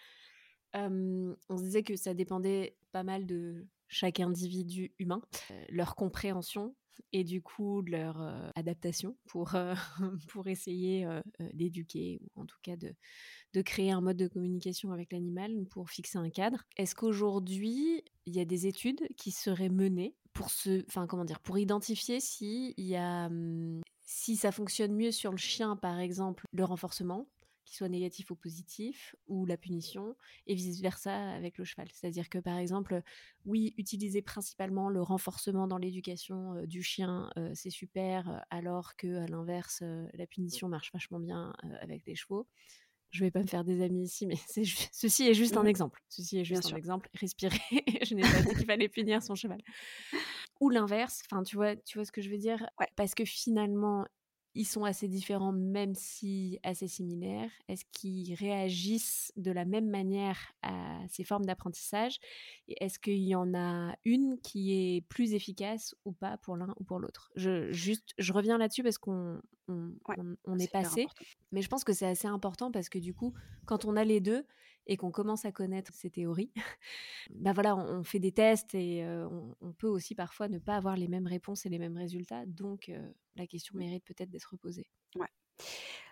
on se disait que ça dépendait pas mal de chaque individu humain, euh, leur compréhension et du coup leur euh, adaptation pour, pour essayer d'éduquer ou en tout cas de, de créer un mode de communication avec l'animal pour fixer un cadre. Est-ce qu'aujourd'hui, il y a des études qui seraient menées pour enfin comment dire, pour identifier si il y a, hum, si ça fonctionne mieux sur le chien, par exemple, le renforcement, qu'il soit négatif ou positif, ou la punition, et vice-versa avec le cheval. C'est-à-dire que, par exemple, oui, utiliser principalement le renforcement dans l'éducation euh, du chien, euh, c'est super, euh, alors que, à l'inverse, la punition marche vachement bien avec les chevaux je vais pas me faire des amis ici, mais ceci est juste un mmh exemple. Ceci est juste un exemple. Respirer. je n'ai pas dit qu'il fallait punir son cheval. Ou l'inverse. Enfin, tu vois, tu vois ce que je veux dire? Parce que finalement, ils sont assez différents, même si assez similaires. Est-ce qu'ils réagissent de la même manière à ces formes d'apprentissage? Et est-ce qu'il y en a une qui est plus efficace ou pas pour l'un ou pour l'autre? Je, juste, je reviens là-dessus parce qu'on on, est passé, mais je pense que c'est assez important parce que du coup, quand on a les deux, et qu'on commence à connaître ces théories, bah voilà, on, fait des tests et on, peut aussi parfois ne pas avoir les mêmes réponses et les mêmes résultats. Donc la question mérite peut-être d'être posée. Ouais.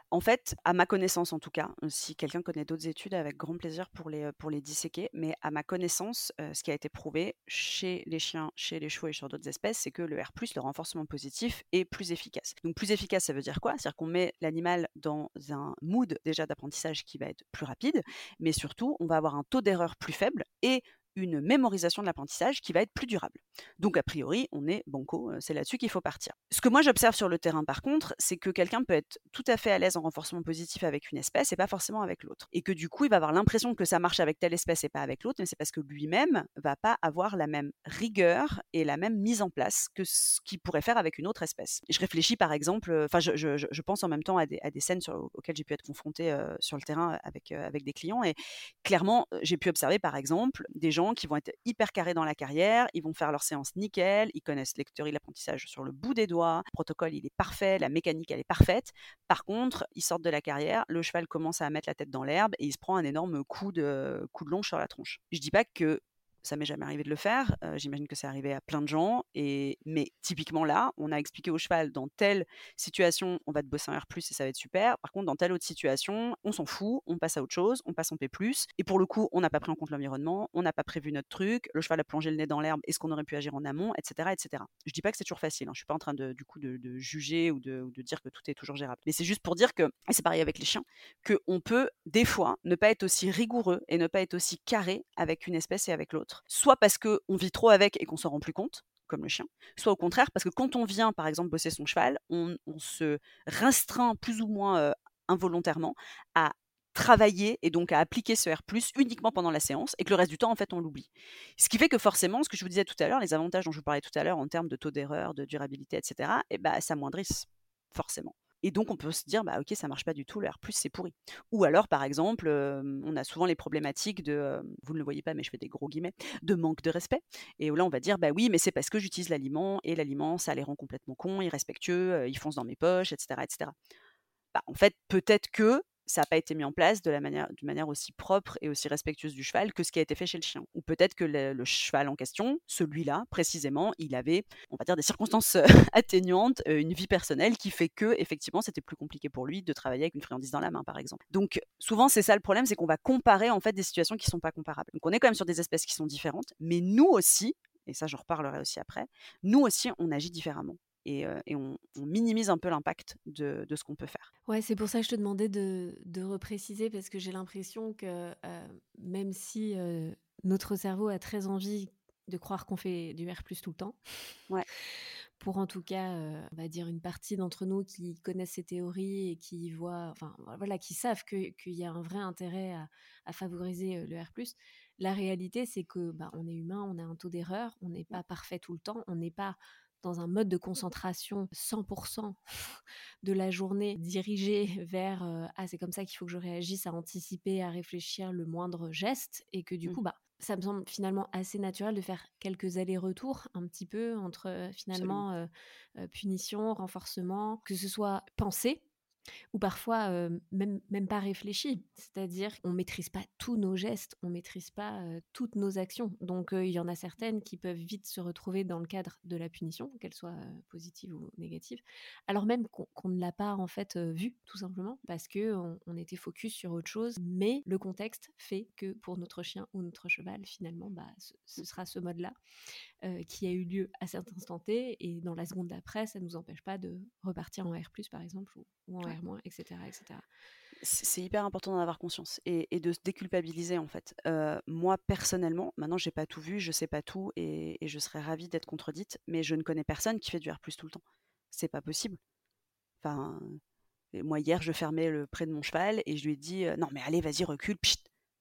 En fait, à ma connaissance en tout cas, si quelqu'un connaît d'autres études, avec grand plaisir pour les, les disséquer, mais à ma connaissance, ce qui a été prouvé chez les chiens, chez les chevaux et sur d'autres espèces, c'est que le R+, le renforcement positif, est plus efficace. Donc plus efficace, ça veut dire quoi? C'est-à-dire qu'on met l'animal dans un mood déjà d'apprentissage qui va être plus rapide, mais surtout, on va avoir un taux d'erreur plus faible et une mémorisation de l'apprentissage qui va être plus durable. Donc a priori, on est banco, c'est là-dessus qu'il faut partir. Ce que moi j'observe sur le terrain par contre, c'est que quelqu'un peut être tout à fait à l'aise en renforcement positif avec une espèce et pas forcément avec l'autre. Et que du coup, il va avoir l'impression que ça marche avec telle espèce et pas avec l'autre, mais c'est parce que lui-même va pas avoir la même rigueur et la même mise en place que ce qu'il pourrait faire avec une autre espèce. je réfléchis par exemple, enfin je, pense en même temps à des, scènes auxquelles j'ai pu être confrontée sur le terrain avec, avec des clients et clairement j'ai pu observer par exemple des gens qui vont être hyper carrés dans la carrière, ils vont faire leur séance nickel, ils connaissent de l'apprentissage sur le bout des doigts, le protocole il est parfait, la mécanique elle est parfaite. Par contre, ils sortent de la carrière, le cheval commence à mettre la tête dans l'herbe et il se prend un énorme coup de, coup de longe sur la tronche. Je dis pas que ça m'est jamais arrivé de le faire. J'imagine que c'est arrivé à plein de gens. Et mais typiquement là, on a expliqué au cheval dans telle situation, on va te bosser un R+ et ça va être super. Par contre, dans telle autre situation, on s'en fout, on passe à autre chose, on passe en P+. Et pour le coup, on n'a pas pris en compte l'environnement, on n'a pas prévu notre truc. Le cheval a plongé le nez dans l'herbe. Est-ce qu'on aurait pu agir en amont, etc., etc. Je dis pas que c'est toujours facile. Hein. Je suis pas en train de du coup de, juger ou de, dire que tout est toujours gérable. Mais c'est juste pour dire que, et c'est pareil avec les chiens, que on peut des fois ne pas être aussi rigoureux et ne pas être aussi carré avec une espèce et avec l'autre soit parce qu'on vit trop avec et qu'on s'en rend plus compte, comme le chien, soit au contraire parce que quand on vient, par exemple, bosser son cheval, on, se restreint plus ou moins involontairement à travailler et donc à appliquer ce R+, uniquement pendant la séance et que le reste du temps, en fait, on l'oublie. Ce qui fait que forcément, ce que je vous disais tout à l'heure, les avantages dont je vous parlais tout à l'heure en termes de taux d'erreur, de durabilité, etc., eh ben, s'amoindrissent forcément. Et donc, on peut se dire, bah, ok, ça marche pas du tout, le R+, c'est pourri. Ou alors, par exemple, on a souvent les problématiques de, vous ne le voyez pas, mais je fais des gros guillemets, de manque de respect. Et là, on va dire, bah oui, mais c'est parce que j'utilise l'aliment, et l'aliment, ça les rend complètement cons, irrespectueux, ils foncent dans mes poches, etc. etc. Bah, en fait, peut-être que ça n'a pas été mis en place de la manière, d'une manière aussi propre et aussi respectueuse du cheval que ce qui a été fait chez le chien. Ou peut-être que le, cheval en question, celui-là précisément, il avait, on va dire, des circonstances atténuantes, une vie personnelle qui fait que effectivement c'était plus compliqué pour lui de travailler avec une friandise dans la main, par exemple. Donc souvent c'est ça le problème, c'est qu'on va comparer en fait des situations qui sont pas comparables. Donc on est quand même sur des espèces qui sont différentes, mais nous aussi, et ça j'en reparlerai aussi après, nous aussi on agit différemment et, on, minimise un peu l'impact de, ce qu'on peut faire. Ouais, c'est pour ça que je te demandais de, repréciser parce que j'ai l'impression que même si notre cerveau a très envie de croire qu'on fait du R+ tout le temps, ouais. pour en tout cas, on va dire une partie d'entre nous qui connaissent ces théories et qui voient, enfin voilà, qui savent qu'il y a un vrai intérêt à, favoriser le R+. La réalité, c'est que bah, on est humain, on a un taux d'erreur, on n'est pas parfait tout le temps, on n'est pas dans un mode de concentration 100% de la journée dirigé vers ah c'est comme ça qu'il faut que je réagisse à anticiper à réfléchir le moindre geste et que du mmh. coup bah ça me semble finalement assez naturel de faire quelques allers-retours un petit peu entre finalement punition, renforcement, que ce soit pensé ou parfois même, même pas réfléchi. C'est-à-dire qu'on maîtrise pas tous nos gestes, on maîtrise pas toutes nos actions. Donc il y en a certaines qui peuvent vite se retrouver dans le cadre de la punition, qu'elle soit positive ou négative, alors même qu'on ne l'a pas en fait vue tout simplement parce que on, était focus sur autre chose. Mais le contexte fait que pour notre chien ou notre cheval, finalement, bah, ce sera ce mode-là. Euh, qui a eu lieu à cet instant T, et dans la seconde d'après, ça ne nous empêche pas de repartir en R+, par exemple, ou, en Etc. C'est hyper important d'en avoir conscience et, de se déculpabiliser en fait. Euh, moi personnellement, maintenant j'ai pas tout vu, je sais pas tout et, je serais ravie d'être contredite, mais je ne connais personne qui fait du R+ tout le temps. C'est pas possible. Enfin, moi hier je fermais le près de mon cheval et je lui ai dit euh, non mais allez vas-y recule.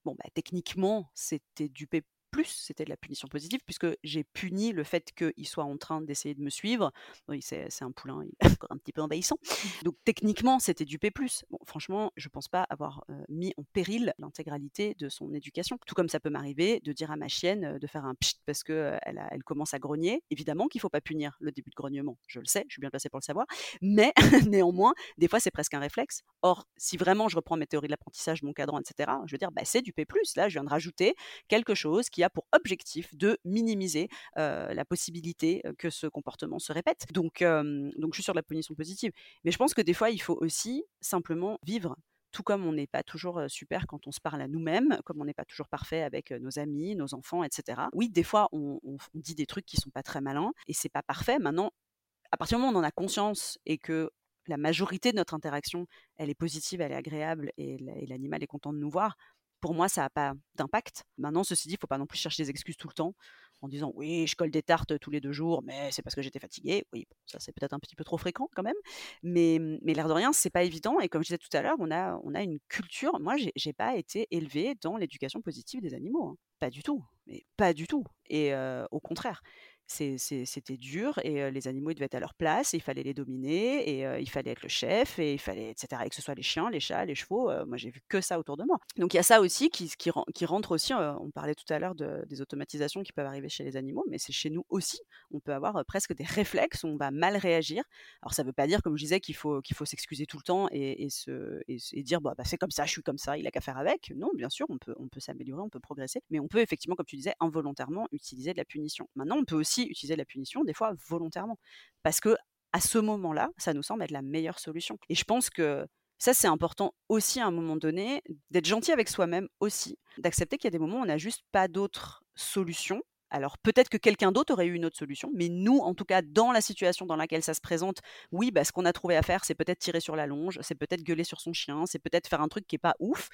Bon bah techniquement c'était du plus, c'était de la punition positive, puisque j'ai puni le fait qu'il soit en train d'essayer de me suivre. Oui, c'est un poulain, il est un petit peu envahissant. Donc techniquement, c'était du P+. Franchement, je pense pas avoir mis en péril l'intégralité de son éducation. Tout comme ça peut m'arriver de dire à ma chienne de faire un pchit parce qu'elle elle commence à grogner. Évidemment qu'il faut pas punir le début de grognement, je le sais, je suis bien placée pour le savoir. Mais néanmoins, des fois, c'est presque un réflexe. Or, si vraiment je reprends mes théories de l'apprentissage, mon cadran, etc., je veux dire, bah, c'est du P+. Là, je viens de rajouter quelque chose qui a pour objectif de minimiser la possibilité que ce comportement se répète. Donc, donc je suis sur la punition positive. Mais je pense que des fois, il faut aussi simplement vivre tout comme on n'est pas toujours super quand on se parle à nous-mêmes, comme on n'est pas toujours parfait avec nos amis, nos enfants, etc. Oui, des fois, on, dit des trucs qui sont pas très malins et c'est pas parfait. Maintenant, à partir du moment où on en a conscience et que la majorité de notre interaction, elle est positive, elle est agréable et l'animal est content de nous voir, pour moi, ça n'a pas d'impact. Maintenant, ceci dit, il ne faut pas non plus chercher des excuses tout le temps en disant oui, je colle des tartes tous les deux jours, mais c'est parce que j'étais fatiguée. Oui, ça c'est peut-être un petit peu trop fréquent quand même, mais, mais l'air de rien, c'est pas évident. Et comme je disais tout à l'heure, on a, on a une culture. Moi, j'ai pas été élevée dans l'éducation positive des animaux, hein. pas du tout, mais pas du tout. Et au contraire, c'était dur et les animaux ils devaient être à leur place, et il fallait les dominer et il fallait être le chef et il fallait etc. Et que ce soit les chiens, les chats, les chevaux, moi j'ai vu que ça autour de moi. Donc il y a ça aussi qui, qui, rentre aussi. on parlait tout à l'heure de, des automatisations qui peuvent arriver chez les animaux, mais c'est chez nous aussi. On peut avoir presque des réflexes, on va mal réagir. Alors ça veut pas dire, comme je disais, qu'il faut qu'il faut s'excuser tout le temps et, se, et, dire bah, c'est comme ça, je suis comme ça, il a qu'à faire avec. Non, bien sûr, on peut on peut s'améliorer, on peut progresser, mais on peut effectivement, comme tu disais, involontairement utiliser de la punition. Maintenant, on peut aussi utiliser la punition, des fois volontairement. Parce que à ce moment-là, ça nous semble être la meilleure solution. Et je pense que ça, c'est important aussi à un moment donné, d'être gentil avec soi-même aussi, d'accepter qu'il y a des moments où on n'a juste pas d'autre solution alors peut-être que quelqu'un d'autre aurait eu une autre solution, mais nous, en tout cas, dans la situation dans laquelle ça se présente, oui, bah, ce qu'on a trouvé à faire, c'est peut-être tirer sur la longe, c'est peut-être gueuler sur son chien, c'est peut-être faire un truc qui est pas ouf,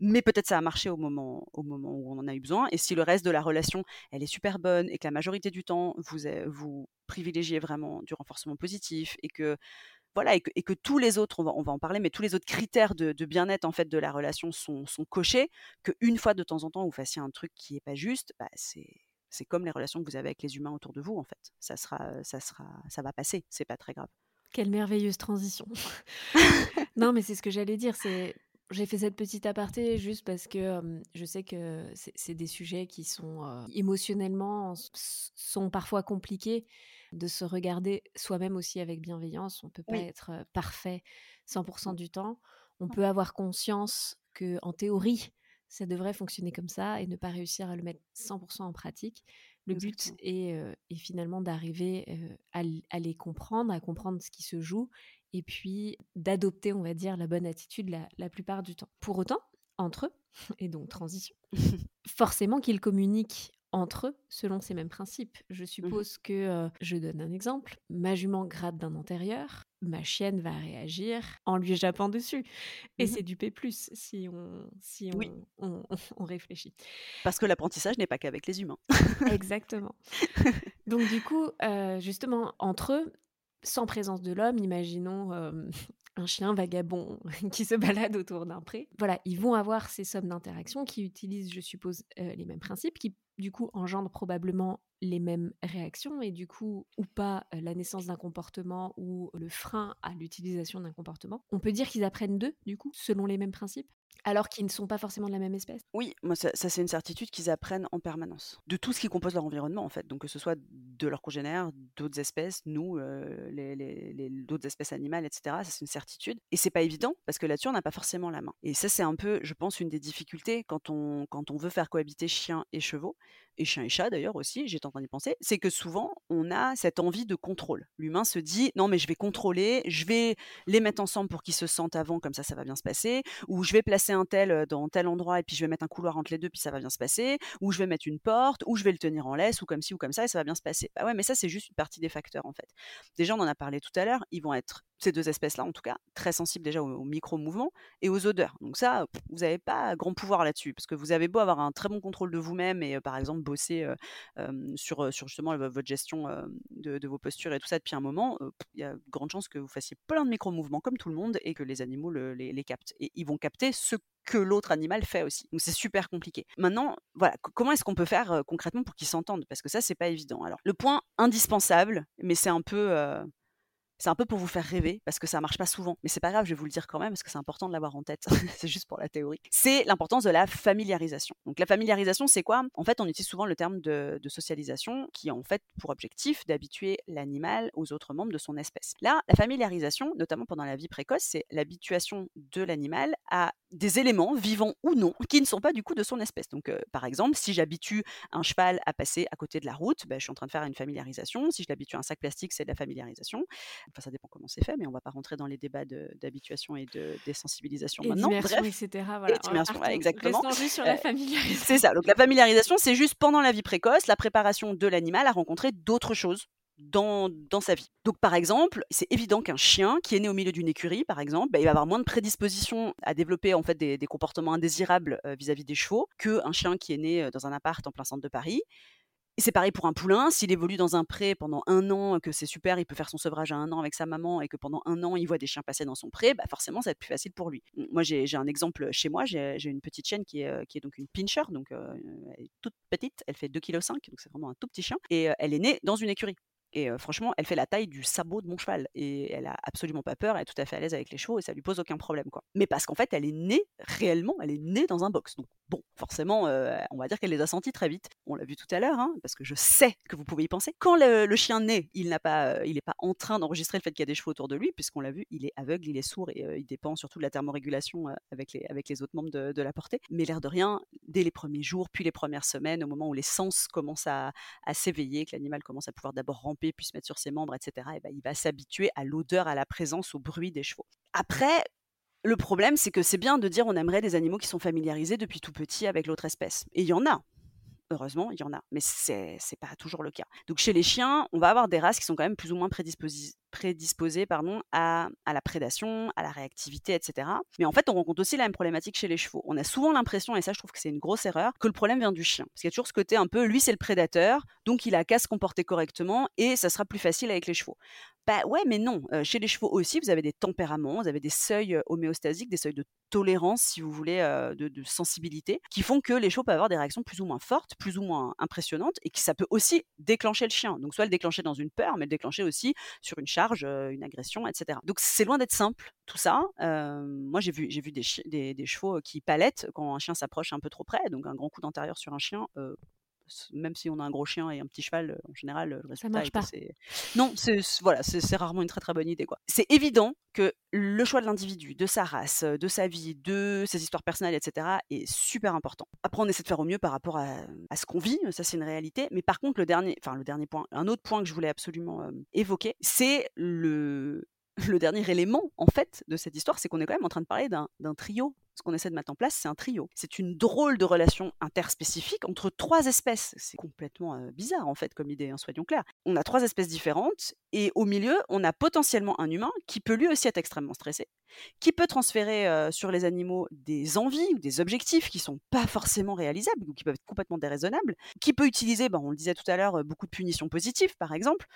mais peut-être ça a marché au moment, au moment où on en a eu besoin. Et si le reste de la relation, elle est super bonne et que la majorité du temps, vous, privilégiez vraiment du renforcement positif et que voilà, et que, tous les autres, on va, en parler, mais tous les autres critères de, bien-être en fait de la relation sont, sont cochés, qu'une fois de temps en temps vous fassiez un truc qui n'est pas juste, bah, c'est c'est comme les relations que vous avez avec les humains autour de vous en fait. Ça sera, ça sera, ça va passer. C'est pas très grave. Quelle merveilleuse transition. non, mais c'est ce que j'allais dire. C'est j'ai fait cette petite aparté juste parce que je sais que c'est des sujets qui sont émotionnellement sont parfois compliqués de se regarder soi-même aussi avec bienveillance. On peut pas être parfait 100% du temps. On peut avoir conscience que en théorie ça devrait fonctionner comme ça et ne pas réussir à le mettre 100% en pratique. Le but est, finalement d'arriver à, les comprendre, à comprendre ce qui se joue et puis d'adopter, on va dire, la bonne attitude la, la plupart du temps. Pour autant, entre eux, et donc transition, forcément qu'ils communiquent entre eux selon ces mêmes principes. Je mmh suppose que, je donne un exemple, ma jument gratte d'un antérieur, ma chienne va réagir en lui jappant dessus. Et mmh c'est du P+, si on, si on, on, réfléchit. Parce que l'apprentissage n'est pas qu'avec les humains. Exactement. Donc du coup, justement, entre eux, sans présence de l'homme, imaginons un chien vagabond qui se balade autour d'un pré. Voilà, ils vont avoir ces sommes d'interactions qui utilisent, je suppose, les mêmes principes, qui du coup engendrent probablement les mêmes réactions et du coup, ou pas la naissance d'un comportement ou le frein à l'utilisation d'un comportement. On peut dire qu'ils apprennent d'eux, du coup, selon les mêmes principes? Alors qu'ils ne sont pas forcément de la même espèce? Oui, moi ça, c'est une certitude qu'ils apprennent en permanence. De tout ce qui compose leur environnement en fait. Donc que ce soit de leurs congénères, d'autres espèces, nous, les, d'autres espèces animales, etc. Ça c'est une certitude. Et c'est pas évident parce que là-dessus on n'a pas forcément la main. Et ça c'est un peu, je pense, une des difficultés quand on, quand on veut faire cohabiter chiens et chevaux et chien et chat d'ailleurs aussi, en train d'y penser, c'est que souvent on a cette envie de contrôle. L'humain se dit non mais je vais contrôler, je vais les mettre ensemble pour qu'ils se sentent avant, comme ça ça va bien se passer, ou je vais placer un tel dans tel endroit et puis je vais mettre un couloir entre les deux puis ça va bien se passer, ou je vais mettre une porte, ou je vais le tenir en laisse, ou comme ci ou comme ça et ça va bien se passer. Bah ouais mais ça c'est juste une partie des facteurs en fait. Déjà on en a parlé tout à l'heure, ils vont être ces deux espèces-là, en tout cas, très sensibles déjà aux, micro-mouvements et aux odeurs. Donc ça, vous n'avez pas grand pouvoir là-dessus, parce que vous avez beau avoir un très bon contrôle de vous-même et, par exemple, bosser sur, sur justement votre gestion de, vos postures et tout ça depuis un moment, il y a de grandes chances que vous fassiez plein de micro-mouvements comme tout le monde et que les animaux les, les captent. Et ils vont capter ce que l'autre animal fait aussi. Donc c'est super compliqué. Maintenant, voilà, comment est-ce qu'on peut faire concrètement pour qu'ils s'entendent? Parce que ça, c'est pas évident. Alors, le point indispensable, mais c'est un peu c'est un peu pour vous faire rêver, parce que ça marche pas souvent. Mais c'est pas grave, je vais vous le dire quand même, parce que c'est important de l'avoir en tête. c'est juste pour la théorie. C'est l'importance de la familiarisation. Donc la familiarisation, c'est quoi? En fait, on utilise souvent le terme de, socialisation, qui a en fait pour objectif d'habituer l'animal aux autres membres de son espèce. Là, la familiarisation, notamment pendant la vie précoce, c'est l'habituation de l'animal à des éléments, vivants ou non, qui ne sont pas du coup de son espèce. Donc, euh, par exemple, si j'habitue un cheval à passer à côté de la route, ben, je suis en train de faire une familiarisation. Si je l'habitue à un sac plastique, c'est de la familiarisation. Enfin, ça dépend comment c'est fait, mais on va pas rentrer dans les débats d'habituation et de désensibilisation maintenant. Bref, etc. Voilà. Et exactement. Juste sur la euh, familiarisation. c'est ça. Donc la familiarisation, c'est juste pendant la vie précoce, la préparation de l'animal à rencontrer d'autres choses dans, dans, sa vie. Donc par exemple, c'est évident qu'un chien qui est né au milieu d'une écurie, par exemple, bah, il va avoir moins de prédisposition à développer en fait des, des comportements indésirables euh, vis-à-vis -vis des chevaux qu'un chien qui est né euh, dans un appart en plein centre de Paris. Et c'est pareil pour un poulain, s'il évolue dans un pré pendant un an, que c'est super, il peut faire son sevrage à un an avec sa maman et que pendant un an, il voit des chiens passer dans son pré, bah forcément, ça va être plus facile pour lui. Moi, j'ai un exemple chez moi, j'ai une petite chienne qui est, est donc une pincher, donc elle est toute petite, elle fait 2,5 kg, donc c'est vraiment un tout petit chien, et elle est née dans une écurie. Et franchement, elle fait la taille du sabot de mon cheval. Et elle a absolument pas peur, elle est tout à fait à l'aise avec les chevaux et ça lui pose aucun problème. Mais parce qu'en fait, elle est née réellement, elle est née dans un box. Donc bon, forcément, on va dire qu'elle les a sentis très vite. On l'a vu tout à l'heure, hein, parce que je sais que vous pouvez y penser. Quand le, chien naît, il n'a pas, il n'est pas en train d'enregistrer le fait qu'il y a des chevaux autour de lui, puisqu'on l'a vu, il est aveugle, il est sourd et il dépend surtout de la thermorégulation avec, les, autres membres de, la portée. Mais l'air de rien, dès les premiers jours, puis les premières semaines, au moment où les sens commencent à s'éveiller, que l'animal commence à pouvoir d'abord ramper, puis se mettre sur ses membres, etc., et ben, il va s'habituer à l'odeur, à la présence, au bruit des chevaux. Après, le problème, c'est que c'est bien de dire on aimerait des animaux qui sont familiarisés depuis tout petit avec l'autre espèce. Et il y en a. Heureusement, il y en a, mais c'est n'est pas toujours le cas. Donc chez les chiens, on va avoir des races qui sont quand même plus ou moins prédisposées pardon, à, la prédation, à la réactivité, etc. Mais en fait, on rencontre aussi la même problématique chez les chevaux. On a souvent l'impression, et ça je trouve que c'est une grosse erreur, que le problème vient du chien. Parce qu'il y a toujours ce côté un peu, lui c'est le prédateur, donc il a qu'à se comporter correctement et ça sera plus facile avec les chevaux. Bah ouais, mais non. chez les chevaux aussi, vous avez des tempéraments, vous avez des seuils homéostasiques, des seuils de tolérance, si vous voulez, de, de, sensibilité, qui font que les chevaux peuvent avoir des réactions plus ou moins fortes, plus ou moins impressionnantes, et que ça peut aussi déclencher le chien. Donc soit le déclencher dans une peur, mais le déclencher aussi sur une charge, une agression, etc. Donc c'est loin d'être simple tout ça. moi j'ai vu, j'ai vu des, des, des, chevaux qui palettent quand un chien s'approche un peu trop près, donc un grand coup d'intérieur sur un chien même si on a un gros chien et un petit cheval, en général, le résultat ça marche pas. Non, c'est voilà, c'est rarement une très très bonne idée quoi. C'est évident que le choix de l'individu, de sa race, de sa vie, de ses histoires personnelles, etc., est super important. Après, on essaie de faire au mieux par rapport à, ce qu'on vit, ça c'est une réalité. Mais par contre, le dernier, enfin le dernier point, un autre point que je voulais absolument évoquer, c'est le le dernier élément, en fait, de cette histoire, c'est qu'on est quand même en train de parler d'un trio. Ce qu'on essaie de mettre en place, c'est un trio. C'est une drôle de relation interspécifique entre trois espèces. C'est complètement bizarre, en fait, comme idée, hein, soyons clairs. On a trois espèces différentes, et au milieu, on a potentiellement un humain qui peut lui aussi être extrêmement stressé, qui peut transférer sur les animaux des envies ou des objectifs qui sont pas forcément réalisables, ou qui peuvent être complètement déraisonnables, qui peut utiliser, ben, on le disait tout à l'heure, beaucoup de punitions positives, par exemple,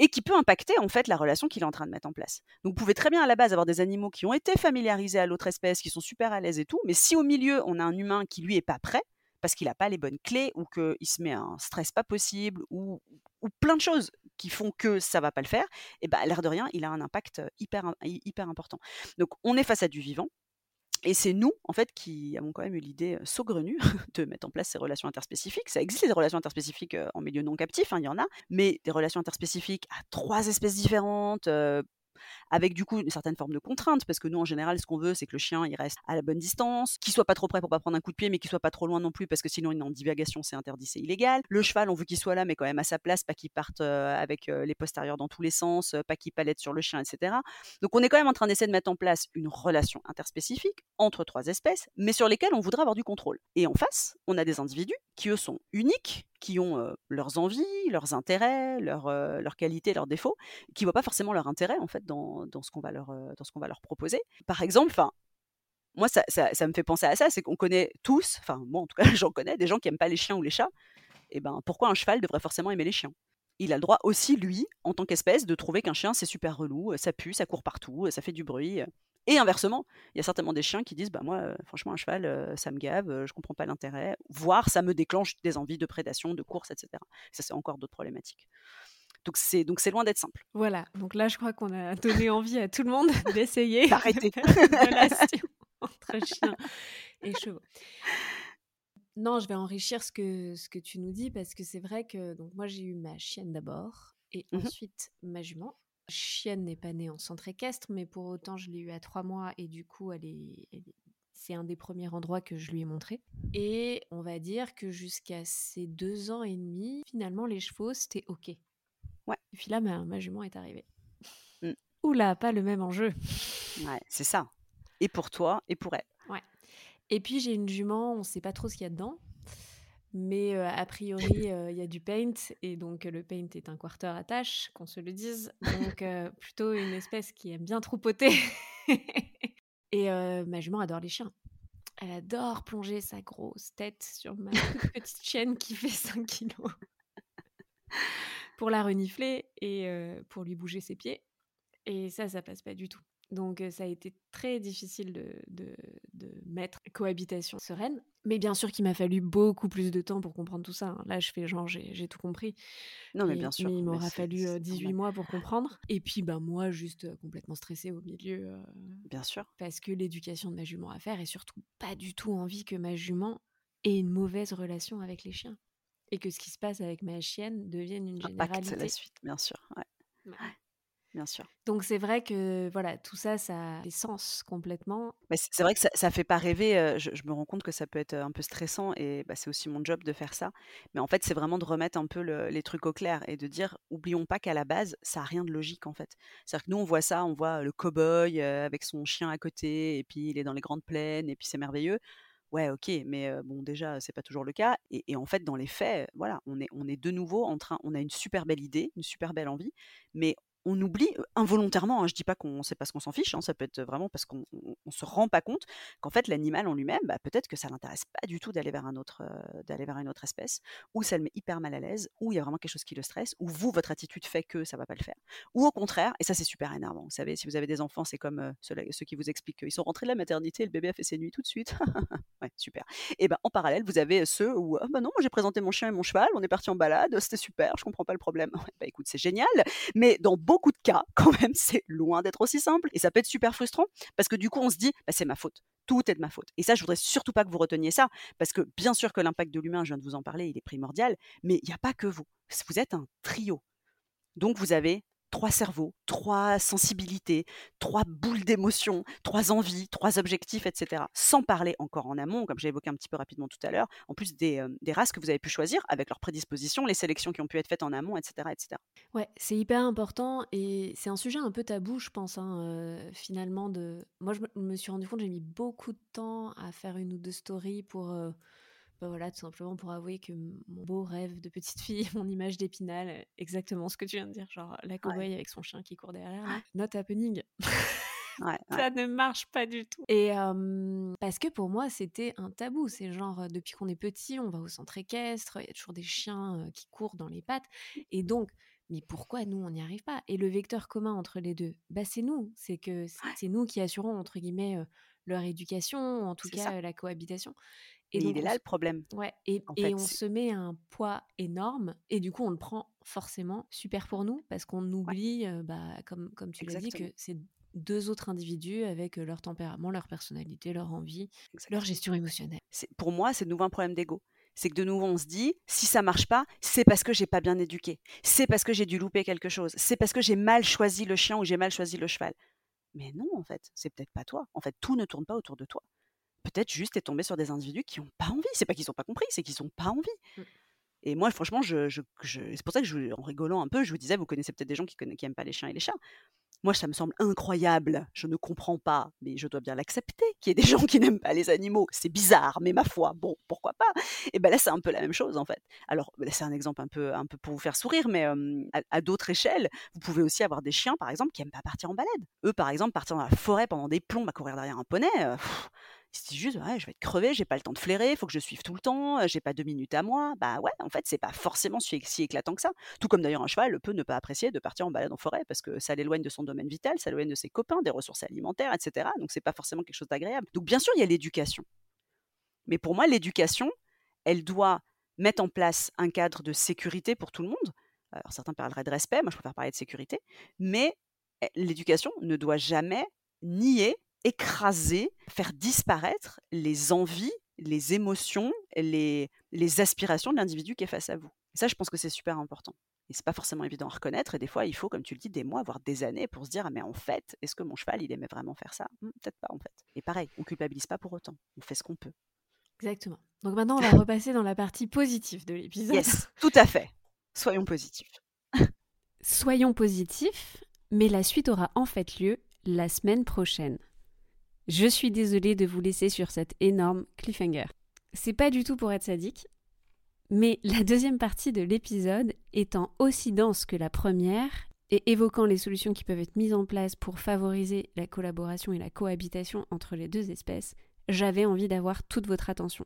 et qui peut impacter en fait la relation qu'il est en train de mettre en place. Donc vous pouvez très bien à la base avoir des animaux qui ont été familiarisés à l'autre espèce, qui sont super à l'aise et tout, mais si au milieu on a un humain qui lui est pas prêt, parce qu'il n'a pas les bonnes clés ou qu'il se met un stress pas possible ou, plein de choses qui font que ça va pas le faire, et ben l'air de rien, il a un impact hyper hyper important. Donc on est face à du vivant, et c'est nous, en fait, qui avons quand même eu l'idée saugrenue de mettre en place ces relations interspécifiques. Ça existe des relations interspécifiques en milieu non captif, hein, il y en a, mais des relations interspécifiques à trois espèces différentes, avec du coup une certaine forme de contrainte, parce que nous en général ce qu'on veut c'est que le chien il reste à la bonne distance, qu'il soit pas trop près pour pas prendre un coup de pied, mais qu'il soit pas trop loin non plus, parce que sinon est en divagation, c'est interdit, c'est illégal. Le cheval on veut qu'il soit là, mais quand même à sa place, pas qu'il parte avec les postérieurs dans tous les sens, pas qu'il palette sur le chien, etc. Donc on est quand même en train d'essayer de mettre en place une relation interspécifique entre trois espèces, mais sur lesquelles on voudrait avoir du contrôle. Et en face, on a des individus qui eux sont uniques, qui ont leurs envies, leurs intérêts, leurs, leurs qualités, leurs défauts, qui ne voient pas forcément leur intérêt en fait dans, dans ce qu'on va leur proposer. Par exemple, enfin moi ça, me fait penser à ça, c'est qu'on connaît tous, enfin moi en tout cas j'en connais des gens qui aiment pas les chiens ou les chats. Et ben pourquoi un cheval devrait forcément aimer les chiens? Il a le droit aussi, lui, en tant qu'espèce, de trouver qu'un chien c'est super relou, ça pue, ça court partout, ça fait du bruit. Et inversement, il y a certainement des chiens qui disent bah moi franchement un cheval ça me gave, je comprends pas l'intérêt, voire ça me déclenche des envies de prédation, de course, etc. Ça c'est encore d'autres problématiques. Donc c'est donc c'est loin d'être simple. Voilà. Donc là je crois qu'on a donné envie à tout le monde d'essayer d'arrêter relation entre chiens et chevaux. Non, je vais enrichir ce que ce que tu nous dis parce que c'est vrai que donc moi j'ai eu ma chienne d'abord et mmh ensuite ma jument chienne n'est pas née en centre équestre, mais pour autant, je l'ai eu à trois mois et du coup, elle est, c'est un des premiers endroits que je lui ai montré. Et on va dire que jusqu'à ces deux ans et demi, finalement, les chevaux, c'était OK. Ouais. Et puis là, ma, ma jument est arrivée. Mmh. Oula, pas le même enjeu. Ouais, c'est ça. Et pour toi, et pour elle. Ouais. Et puis j'ai une jument, on ne sait pas trop ce qu'il y a dedans. Mais a priori, il y a du paint, et donc le paint est un quarter à tâche, qu'on se le dise. Donc plutôt une espèce qui aime bien troupoter. et ma jument adore les chiens. Elle adore plonger sa grosse tête sur ma petite chienne qui fait 5 kilos. Pour la renifler et pour lui bouger ses pieds. Et ça, ça passe pas du tout. Donc ça a été très difficile de, de, de, mettre cohabitation sereine. Mais bien sûr qu'il m'a fallu beaucoup plus de temps pour comprendre tout ça. Hein. Là, je fais genre, j'ai tout compris. Non, mais bien sûr. Mais il m'aura fallu 18 mois pour comprendre. Et puis, ben, moi, juste complètement stressée au milieu. bien sûr. Parce que l'éducation de ma jument à faire et surtout pas du tout envie que ma jument ait une mauvaise relation avec les chiens. Et que ce qui se passe avec ma chienne devienne une généralité. la suite, bien sûr. Ouais. ouais bien sûr. Donc c'est vrai que voilà, tout ça, ça a des sens complètement. Mais c'est vrai que ça, ça fait pas rêver. je, me rends compte que ça peut être un peu stressant et bah, c'est aussi mon job de faire ça. Mais en fait, c'est vraiment de remettre un peu les trucs au clair et de dire, oublions pas qu'à la base, ça a rien de logique en fait. C'est-à-dire que nous, on voit ça, on voit le cow-boy avec son chien à côté et puis il est dans les grandes plaines et puis c'est merveilleux. Ouais, ok, mais bon, déjà, c'est pas toujours le cas. Et, et, en fait, dans les faits, voilà, on est, on est de nouveau en train, on a une super belle idée, une super belle envie, mais on oublie involontairement, hein, je dis pas qu'on sait parce qu'on s'en fiche, hein, ça peut être vraiment parce qu'on ne se rend pas compte qu'en fait l'animal en lui-même, bah, peut-être que ça l'intéresse pas du tout d'aller vers un autre, d'aller vers une autre espèce, ou ça le met hyper mal à l'aise, ou il y a vraiment quelque chose qui le stresse, ou vous votre attitude fait que ça va pas le faire, ou au contraire, et ça c'est super énervant. Vous savez, si vous avez des enfants, c'est comme ceux, qui vous expliquent qu'ils sont rentrés de la maternité, le bébé a fait ses nuits tout de suite. ouais, super. Et ben en parallèle, vous avez ceux où ah bah non, j'ai présenté mon chien et mon cheval, on est parti en balade, c'était super, je comprends pas le problème. bah écoute, c'est génial, mais dans beaucoup de cas, quand même, c'est loin d'être aussi simple. Et ça peut être super frustrant parce que du coup, on se dit, bah, c'est ma faute. Tout est de ma faute. Et ça, je voudrais surtout pas que vous reteniez ça, parce que bien sûr que l'impact de l'humain, je viens de vous en parler, il est primordial, mais il n'y a pas que vous. Vous êtes un trio. Donc vous avez trois cerveaux, trois sensibilités, trois boules d'émotions, trois envies, trois objectifs, etc. Sans parler encore en amont, comme j'ai évoqué un petit peu rapidement tout à l'heure, en plus des, races que vous avez pu choisir avec leurs prédispositions, les sélections qui ont pu être faites en amont, etc. etc. Ouais, c'est hyper important et c'est un sujet un peu tabou, je pense, hein, finalement. De... Moi, je me suis rendu compte, j'ai mis beaucoup de temps à faire une ou deux stories pour... Bah, voilà, tout simplement pour avouer que mon beau rêve de petite fille, mon image d'épinal, exactement ce que tu viens de dire, genre la cobaye avec son chien qui court derrière, là. not happening. ça ne marche pas du tout. Et parce que pour moi, c'était un tabou. C'est genre, depuis qu'on est petit, on va au centre équestre, il y a toujours des chiens qui courent dans les pattes. Et donc, mais pourquoi nous, on n'y arrive pas? Et le vecteur commun entre les deux, bah, c'est nous. C'est que c'est nous qui assurons, entre guillemets, leur éducation, en tout cas la cohabitation. Et, il est là le problème. Ouais, et, on se met un poids énorme et du coup on le prend forcément super pour nous parce qu'on oublie, bah, comme, comme tu l'as dit, que c'est deux autres individus avec leur tempérament, leur personnalité, leur envie, leur gestion émotionnelle. Pour moi, c'est de nouveau un problème d'ego. C'est que de nouveau, on se dit, si ça marche pas, c'est parce que j'ai pas bien éduqué. C'est parce que j'ai dû louper quelque chose. C'est parce que j'ai mal choisi le chien ou j'ai mal choisi le cheval. Mais non, en fait, c'est peut-être pas toi. En fait, tout ne tourne pas autour de toi peut-être juste est tombé sur des individus qui n'ont pas envie. C'est pas qu'ils n'ont pas compris, c'est qu'ils n'ont pas envie. Mmh. Et moi, franchement, je, c'est pour ça que, je, en rigolant un peu, je vous disais, vous connaissez peut-être des gens qui n'aiment pas les chiens et les chats. Moi, ça me semble incroyable. Je ne comprends pas, mais je dois bien l'accepter qu'il y ait des gens qui n'aiment pas les animaux. C'est bizarre, mais ma foi, bon, pourquoi pas? Et ben là, c'est un peu la même chose en fait. Alors, bah, c'est un exemple un peu, un peu pour vous faire sourire, mais à, d'autres échelles, vous pouvez aussi avoir des chiens, par exemple, qui n'aiment pas partir en balade. Eux, par exemple, partir dans la forêt pendant des plombs à courir derrière un poney. C'est juste, ouais, je vais être crevé, j'ai pas le temps de flairer, faut que je suive tout le temps, j'ai pas deux minutes à moi. Bah ouais, en fait, c'est pas forcément si, éclatant que ça. Tout comme d'ailleurs un cheval peut ne pas apprécier de partir en balade en forêt parce que ça l'éloigne de son domaine vital, ça l'éloigne de ses copains, des ressources alimentaires, etc. Donc c'est pas forcément quelque chose d'agréable. Donc bien sûr, il y a l'éducation. Mais pour moi, l'éducation, elle doit mettre en place un cadre de sécurité pour tout le monde. Alors certains parleraient de respect, moi je préfère parler de sécurité, mais eh, l'éducation ne doit jamais nier écraser, faire disparaître les envies, les émotions, les, les aspirations de l'individu qui est face à vous. ça, je pense que c'est super important. Et c'est pas forcément évident à reconnaître. Et des fois, il faut, comme tu le dis, des mois, voire des années pour se dire, ah, mais en fait, est-ce que mon cheval, il aimait vraiment faire ça? Mmh, Peut-être pas, en fait. Et pareil, on culpabilise pas pour autant. On fait ce qu'on peut. Exactement. Donc maintenant, on va repasser dans la partie positive de l'épisode. Yes, tout à fait. Soyons positifs. Soyons positifs, mais la suite aura en fait lieu la semaine prochaine. Je suis désolée de vous laisser sur cette énorme cliffhanger. C'est pas du tout pour être sadique, mais la deuxième partie de l'épisode étant aussi dense que la première et évoquant les solutions qui peuvent être mises en place pour favoriser la collaboration et la cohabitation entre les deux espèces, j'avais envie d'avoir toute votre attention.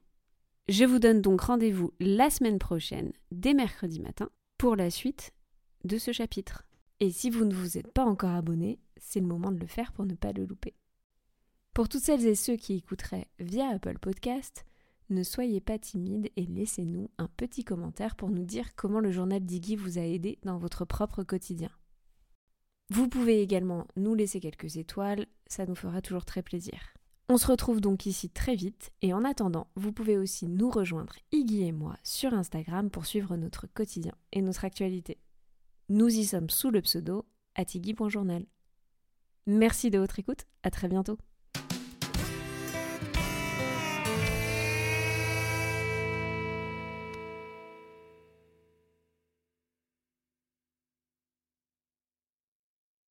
Je vous donne donc rendez-vous la semaine prochaine, dès mercredi matin, pour la suite de ce chapitre. Et si vous ne vous êtes pas encore abonné, c'est le moment de le faire pour ne pas le louper. Pour toutes celles et ceux qui écouteraient via Apple Podcast, ne soyez pas timides et laissez-nous un petit commentaire pour nous dire comment le journal d'Iggy vous a aidé dans votre propre quotidien. Vous pouvez également nous laisser quelques étoiles, ça nous fera toujours très plaisir. On se retrouve donc ici très vite et en attendant, vous pouvez aussi nous rejoindre, Iggy et moi, sur Instagram pour suivre notre quotidien et notre actualité. Nous y sommes sous le pseudo Atigui.journal. Merci de votre écoute, à très bientôt.